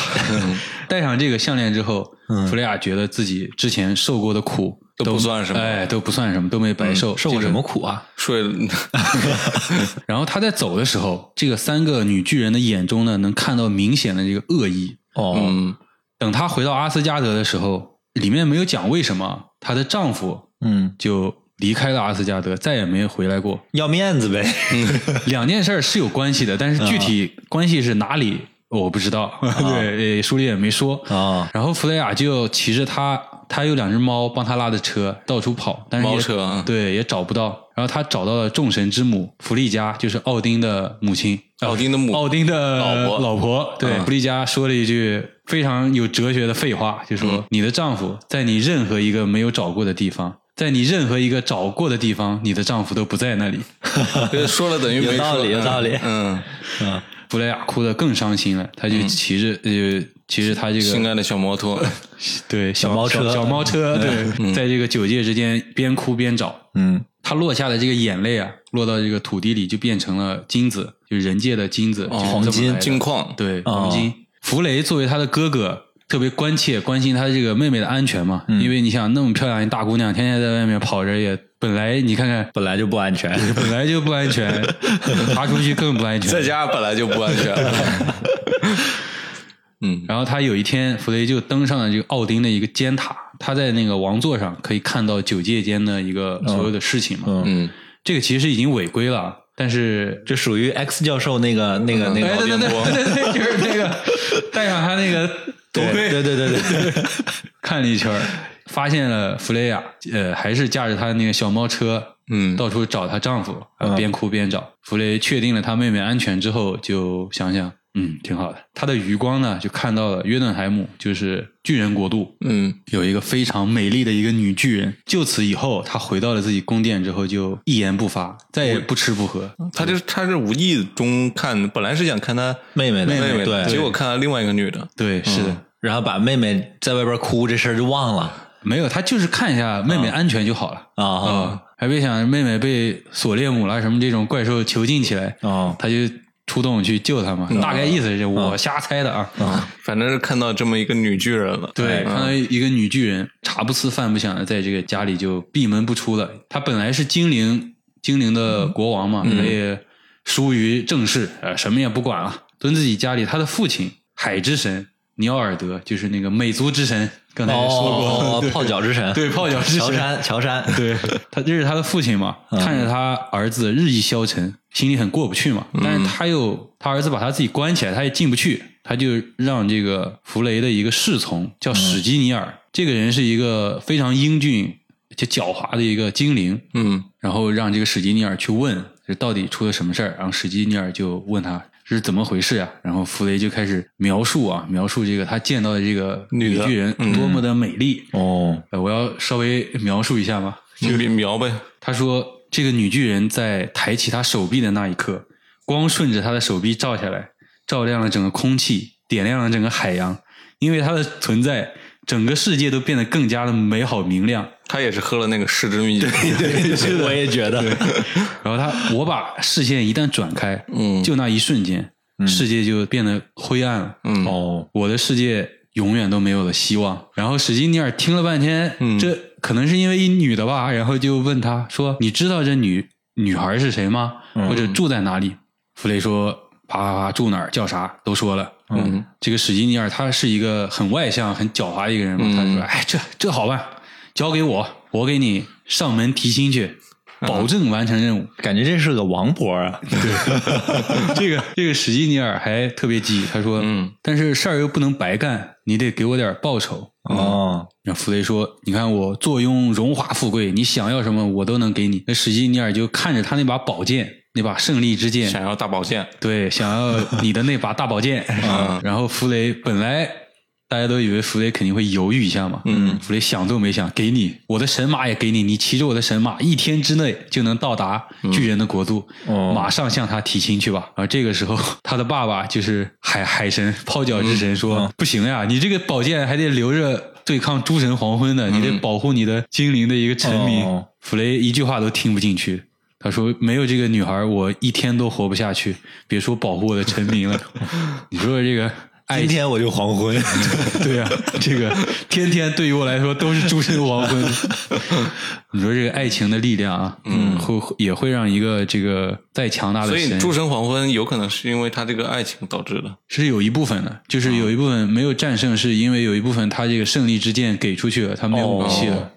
戴上这个项链之后，弗雷亚觉得自己之前受过的苦。都不算什么，哎，都不算什么，都没白受，受过什么苦啊？睡。然后他在走的时候，这个三个女巨人的眼中呢，能看到明显的这个恶意。哦，等她回到阿斯加德的时候，里面没有讲为什么她的丈夫，嗯，就离开了阿斯加德，再也没回来过。要面子呗。两件事是有关系的，但是具体关系是哪里，我不知道。对，书里也没说啊。然后弗雷雅就骑着他。他有两只猫帮他拉的车到处跑，但是猫车对也找不到。然后他找到了众神之母弗利嘉，就是奥丁的母亲，奥丁的母，奥丁的老婆。老婆对弗利嘉说了一句非常有哲学的废话，就说：“你的丈夫在你任何一个没有找过的地方，在你任何一个找过的地方，你的丈夫都不在那里。”说了等于没说。有道理，有道理。嗯嗯。弗雷亚哭得更伤心了，他就骑着呃，骑着他这个心爱的小摩托，对，小猫车，小猫车，对，在这个九界之间边哭边找，嗯，他落下的这个眼泪啊，落到这个土地里就变成了金子，就是人界的金子，黄金、金矿，对，黄金。弗雷作为他的哥哥，特别关切关心她这个妹妹的安全嘛，因为你想那么漂亮一大姑娘，天天在外面跑着也。本来你看看，本来就不安全，本来就不安全，爬出去更不安全。在家本来就不安全。嗯，然后他有一天，弗雷就登上了这个奥丁的一个尖塔，他在那个王座上可以看到九界间的一个所有的事情嘛。嗯，这个其实已经违规了，但是这属于 X 教授那个那个那个对对对对，就是那个带上他那个对对对对对，看了一圈。发现了弗雷亚，呃，还是驾着她的那个小猫车，嗯，到处找她丈夫，边哭边找。弗雷确定了她妹妹安全之后，就想想，嗯，挺好的。他的余光呢，就看到了约顿海姆，就是巨人国度，嗯，有一个非常美丽的一个女巨人。就此以后，他回到了自己宫殿之后，就一言不发，再也不吃不喝。他就他是无意中看，本来是想看他妹妹的妹妹，对，结果看到另外一个女的，对，是的，然后把妹妹在外边哭这事儿就忘了。没有，他就是看一下妹妹安全就好了啊，还别想妹妹被索列姆啦什么这种怪兽囚禁起来啊，他就出动去救他嘛。大概意思是我瞎猜的啊，反正是看到这么一个女巨人了。对，看到一个女巨人，茶不思饭不想的，在这个家里就闭门不出了。他本来是精灵精灵的国王嘛，他也疏于政事，呃，什么也不管了，蹲自己家里。他的父亲海之神尼奥尔德，就是那个美族之神。刚才也说过，泡脚之神，对泡脚之神，乔山，乔山，对他这是他的父亲嘛？看着他儿子日益消沉，心里很过不去嘛。但是他又他儿子把他自己关起来，他也进不去，他就让这个弗雷的一个侍从叫史基尼尔，这个人是一个非常英俊、且狡猾的一个精灵，嗯，然后让这个史基尼尔去问这到底出了什么事儿，然后史基尼尔就问他是怎么回事啊，然后弗雷就开始描述啊，描述这个他见到的这个女巨人多么的美丽哦，我要稍微描述一下吗？就描呗。他说这个女巨人在抬起她手臂的那一刻，光顺着她的手臂照下来，照亮了整个空气，点亮了整个海洋，因为她的存在。整个世界都变得更加的美好明亮。他也是喝了那个失之蜜酒，对对，我也觉得。然后他，我把视线一旦转开，嗯，就那一瞬间，世界就变得灰暗了。嗯哦，我的世界永远都没有了希望。然后史金尼尔听了半天，这可能是因为一女的吧，然后就问他说：“你知道这女女孩是谁吗？或者住在哪里？”弗雷说。啪啪啪，住哪儿叫啥都说了。嗯，这个史基尼尔他是一个很外向、很狡猾的一个人嘛。他说：“哎，这这好办，交给我，我给你上门提亲去，保证完成任务。”感觉这是个王婆啊。对，这个这个史基尼尔还特别急，他说：“嗯，但是事儿又不能白干，你得给我点报酬。”哦，那弗雷说：“你看我坐拥荣华富贵，你想要什么我都能给你。”那史基尼尔就看着他那把宝剑。那把胜利之剑，想要大宝剑，对，想要你的那把大宝剑 啊。然后弗雷本来大家都以为弗雷肯定会犹豫一下嘛，嗯，弗雷想都没想，给你我的神马也给你，你骑着我的神马，一天之内就能到达巨人的国度，马上向他提亲去吧。然后这个时候，他的爸爸就是海海神泡脚之神说：“不行呀，你这个宝剑还得留着对抗诸神黄昏的，你得保护你的精灵的一个臣民。”弗雷一句话都听不进去。他说：“没有这个女孩，我一天都活不下去，别说保护我的臣民了。你说这个，今天我就黄昏，对呀，这个天天对于我来说都是诸神黄昏。你说这个爱情的力量啊，嗯，会也会让一个这个再强大的，所以诸神黄昏有可能是因为他这个爱情导致的，是有一部分的，就是有一部分没有战胜，是因为有一部分他这个胜利之剑给出去了，他没有武器了。”哦，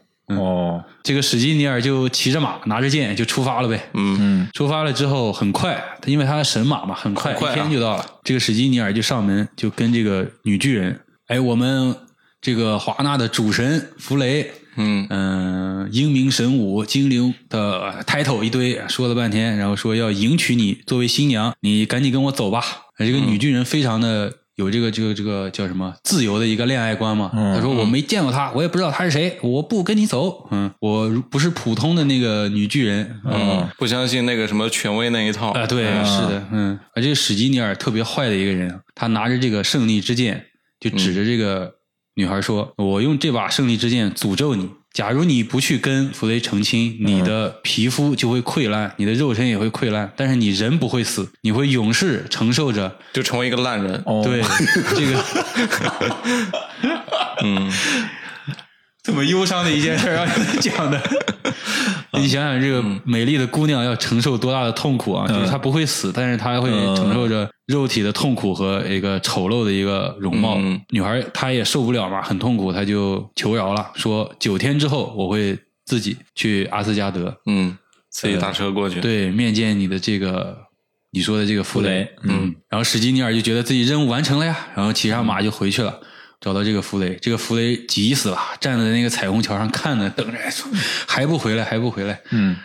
这个史基尼尔就骑着马，拿着剑就出发了呗。嗯嗯，出发了之后很快，因为他的神马嘛，很快一天就到了。这个史基尼尔就上门，就跟这个女巨人，哎，我们这个华纳的主神弗雷，嗯嗯，英明神武，精灵的 title 一堆，说了半天，然后说要迎娶你作为新娘，你赶紧跟我走吧。这个女巨人非常的。有这个这个这个叫什么自由的一个恋爱观嘛？他说我没见过他，我也不知道他是谁，我不跟你走。嗯，我不是普通的那个女巨人。嗯，不相信那个什么权威那一套啊？对，是的，嗯。而且史基尼尔特别坏的一个人，他拿着这个胜利之剑，就指着这个女孩说：“我用这把胜利之剑诅咒你。”假如你不去跟弗雷成亲，你的皮肤就会溃烂，你的肉身也会溃烂，但是你人不会死，你会永世承受着，就成为一个烂人。对，这个，嗯。这么忧伤的一件事让你讲的，你想想，这个美丽的姑娘要承受多大的痛苦啊！就是她不会死，但是她会承受着肉体的痛苦和一个丑陋的一个容貌。女孩她也受不了嘛，很痛苦，她就求饶了，说九天之后我会自己去阿斯加德，嗯，自己打车过去，对，面见你的这个你说的这个弗雷，嗯，然后史基尼尔就觉得自己任务完成了呀，然后骑上马就回去了。找到这个弗雷，这个弗雷急死了，站在那个彩虹桥上看呢，等着，还不回来，还不回来。嗯，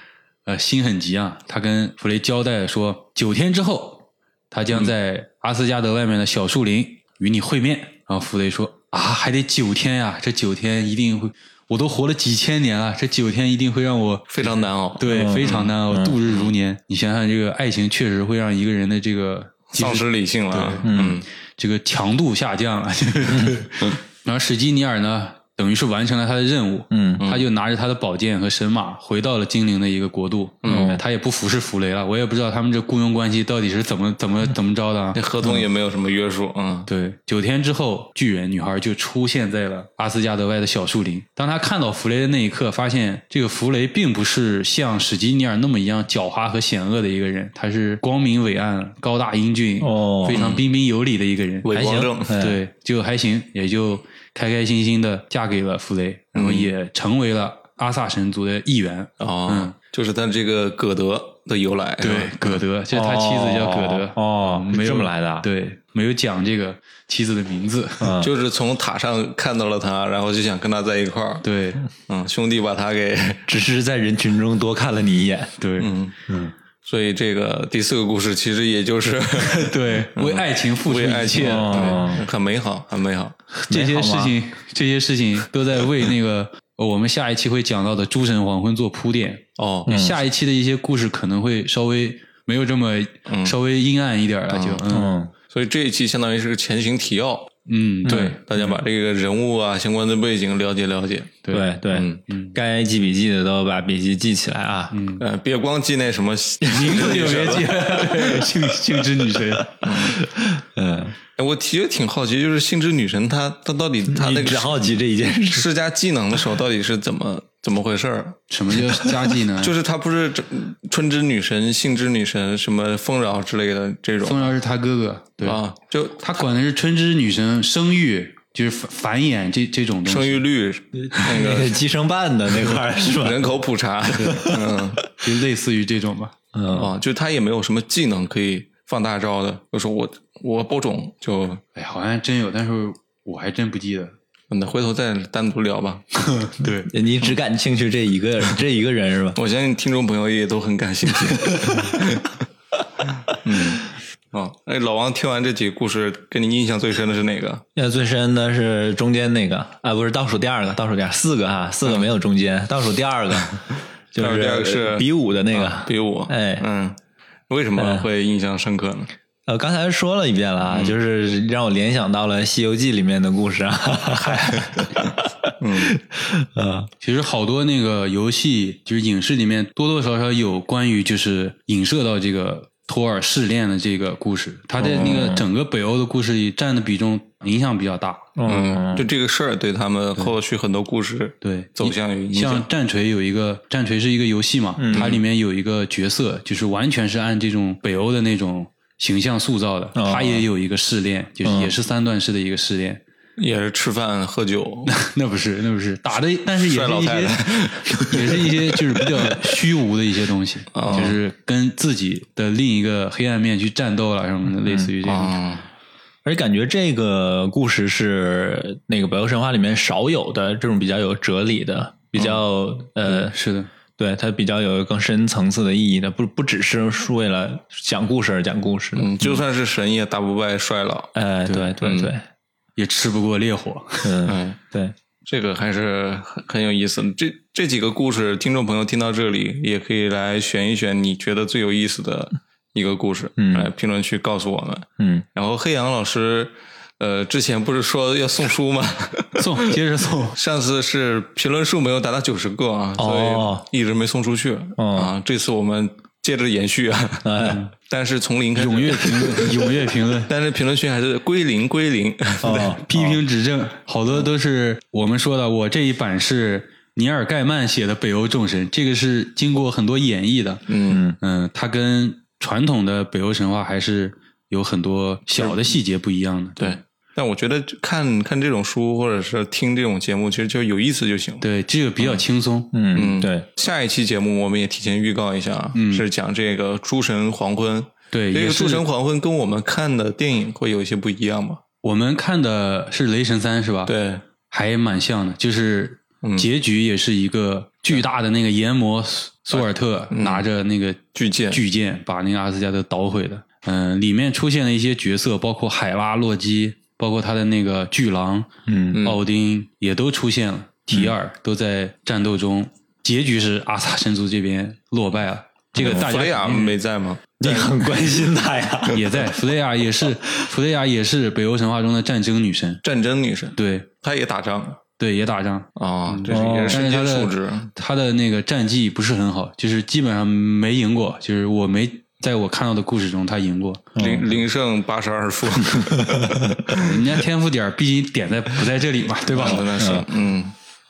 呃，心很急啊。他跟弗雷交代说，九天之后，他将在阿斯加德外面的小树林与你会面。然后弗雷说：“啊，还得九天呀，这九天一定会，我都活了几千年了，这九天一定会让我非常难熬，对，非常难熬，度日如年。你想想，这个爱情确实会让一个人的这个丧失理性了，嗯。”这个强度下降了，然后史基尼尔呢？等于是完成了他的任务，嗯，他就拿着他的宝剑和神马回到了精灵的一个国度，嗯，他也不服侍弗雷了，我也不知道他们这雇佣关系到底是怎么怎么怎么着的，那合同也没有什么约束，嗯，对，九天之后，巨人女孩就出现在了阿斯加德外的小树林。当他看到弗雷的那一刻，发现这个弗雷并不是像史基尼尔那么一样狡猾和险恶的一个人，他是光明伟岸、高大英俊、哦，非常彬彬有礼的一个人，还行，对，就还行，也就。开开心心的嫁给了弗雷，然后也成为了阿萨神族的一员。哦，就是他这个葛德的由来。对，葛德，就是他妻子叫葛德。哦，没这么来的。对，没有讲这个妻子的名字，就是从塔上看到了他，然后就想跟他在一块儿。对，嗯，兄弟把他给，只是在人群中多看了你一眼。对，嗯嗯。所以这个第四个故事其实也就是 对 为爱情付出一切，对，很美好，很美好。这些事情，这些事情都在为那个我们下一期会讲到的诸神黄昏做铺垫。哦，下一期的一些故事可能会稍微没有这么稍微阴暗一点了，就嗯。所以这一期相当于是个前行提要。嗯，对，大家把这个人物啊相关的背景了解了解，对对，嗯，该记笔记的都把笔记记起来啊，嗯，呃，别光记那什么名字就别记，性性之女神，嗯，我其实挺好奇，就是性之女神她她到底她那个只好奇这一件事，施加技能的时候到底是怎么？怎么回事儿？什么叫 加技呢？就是他不是春之女神、性之女神、什么丰饶之类的这种。丰饶是他哥哥，对啊，就他管的是春之女神生育，就是繁衍这这种东西。生育率那个计生办的那块 是吧？人口普查，嗯，就类似于这种吧。嗯啊，就他也没有什么技能可以放大招的。就说我我播种就，哎，好像真有，但是我还真不记得。那回头再单独聊吧。对，你只感兴趣这一个这一个人是吧？我相信听众朋友也都很感兴趣。嗯，哦，哎，老王，听完这几个故事，给你印象最深的是哪个？印象最深的是中间那个啊，不是倒数第二个，倒数第二四个哈，四个没有中间，倒数第二个就是比武的那个比武。哎，嗯，为什么会印象深刻呢？呃，刚才说了一遍了啊，就是让我联想到了《西游记》里面的故事啊。嗯，呃，其实好多那个游戏，就是影视里面多多少少有关于就是影射到这个托尔试炼的这个故事，他在那个整个北欧的故事里占的比重影响比较大。嗯，就这个事儿对他们后续很多故事对走向于像战锤有一个战锤是一个游戏嘛，它里面有一个角色，就是完全是按这种北欧的那种。形象塑造的，他也有一个试炼，就是也是三段式的一个试炼，也是吃饭喝酒，那不是，那不是打的，但是也是一些，也是一些就是比较虚无的一些东西，就是跟自己的另一个黑暗面去战斗了什么的，类似于这种。而且感觉。这个故事是那个北欧神话里面少有的这种比较有哲理的，比较呃，是的。对它比较有更深层次的意义的，不不只是是为了讲故事而讲故事。嗯，就算是神也打不败衰老。哎，对对对，也吃不过烈火。嗯，对，这个还是很很有意思。这这几个故事，听众朋友听到这里，也可以来选一选你觉得最有意思的一个故事，来评论区告诉我们。嗯，然后黑羊老师。呃，之前不是说要送书吗？送，接着送。上次是评论数没有达到九十个啊，所以一直没送出去啊。这次我们接着延续啊，但是从零开始踊跃评论，踊跃评论，但是评论区还是归零归零。批评指正，好多都是我们说的。我这一版是尼尔盖曼写的《北欧众神》，这个是经过很多演绎的。嗯嗯，它跟传统的北欧神话还是有很多小的细节不一样的。对。但我觉得看看这种书，或者是听这种节目，其实就有意思就行。对，这个比较轻松。嗯嗯，对。下一期节目我们也提前预告一下，是讲这个《诸神黄昏》。对，这个《诸神黄昏》跟我们看的电影会有一些不一样吗？我们看的是《雷神三》，是吧？对，还蛮像的，就是结局也是一个巨大的那个炎魔苏尔特拿着那个巨剑，巨剑把那个阿斯加德捣毁的。嗯，里面出现了一些角色，包括海拉、洛基。包括他的那个巨狼，嗯，奥丁也都出现了，提尔都在战斗中，结局是阿萨神族这边落败了。这个大家没在吗？你 很关心他呀？也在，弗雷亚也是，弗雷亚也是北欧神话中的战争女神，战争女神，对，她也打仗，对，也打仗。啊，这是也是她的他的那个战绩不是很好，就是基本上没赢过，就是我没。在我看到的故事中，他赢过。零零胜八十二负，人家天赋点毕竟点在不在这里嘛，对吧？真的是，嗯，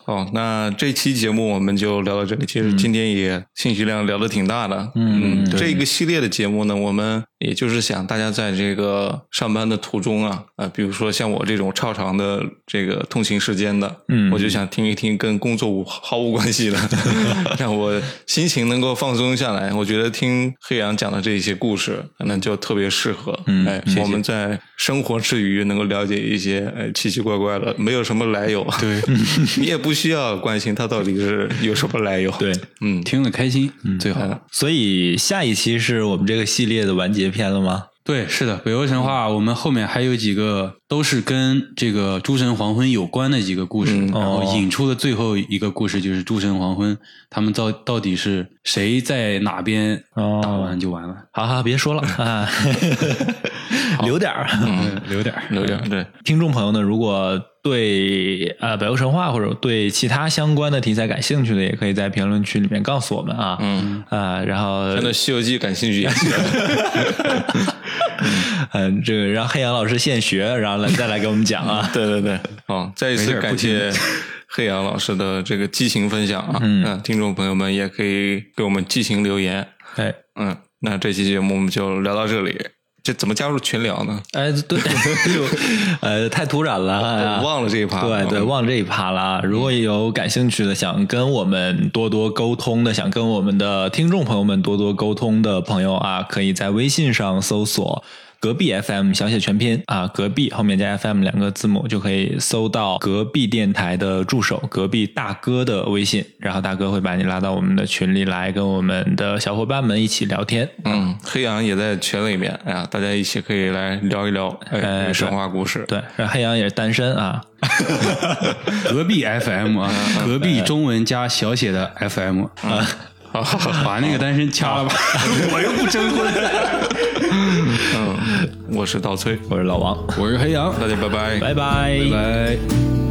好，那这期节目我们就聊到这里。其实今天也信息量聊的挺大的。嗯，这个系列的节目呢，我们也就是想大家在这个上班的途中啊，啊，比如说像我这种超长的这个通勤时间的，嗯，我就想听一听跟工作无毫无关系的 让我心情能够放松下来。我觉得听黑羊讲的这些故事，可能就特别适合。嗯，哎，我们在生活之余能够了解一些哎奇奇怪怪的，没有什么来由。对，你也不需要关心它到底是有什么来由。对，嗯，听了开心最好。所以下一期是我们这个系列的完结篇了吗？对，是的，北欧神话，我们后面还有几个都是跟这个诸神黄昏有关的几个故事，然后引出的最后一个故事就是诸神黄昏，他们到到底是谁在哪边打完就完了。好好，别说了啊，留点儿，留点儿，留点儿。对，听众朋友呢，如果对呃北欧神话或者对其他相关的题材感兴趣的，也可以在评论区里面告诉我们啊，嗯。啊，然后对《西游记》感兴趣也行。嗯，这个让黑羊老师现学，然后来再来给我们讲啊。对对对，好，再一次感谢黑羊老师的这个激情分享啊。嗯，听众朋友们也可以给我们激情留言。哎，嗯，那这期节目我们就聊到这里。这怎么加入群聊呢？哎，对，呃，太突然了，忘了这一趴。对对，忘了这一趴了。如果有感兴趣的，想跟我们多多沟通的，想跟我们的听众朋友们多多沟通的朋友啊，可以在微信上搜索。隔壁 FM 小写全拼啊，隔壁后面加 FM 两个字母就可以搜到隔壁电台的助手隔壁大哥的微信，然后大哥会把你拉到我们的群里来，跟我们的小伙伴们一起聊天。嗯，黑羊也在群里面，哎呀，大家一起可以来聊一聊神话故事。对，黑羊也是单身啊。隔壁 FM 啊，隔壁中文加小写的 FM 啊。把那个单身掐了吧，我又不征婚。嗯，我是稻崔，我是老王，我是黑羊，大家拜拜，拜拜，拜拜。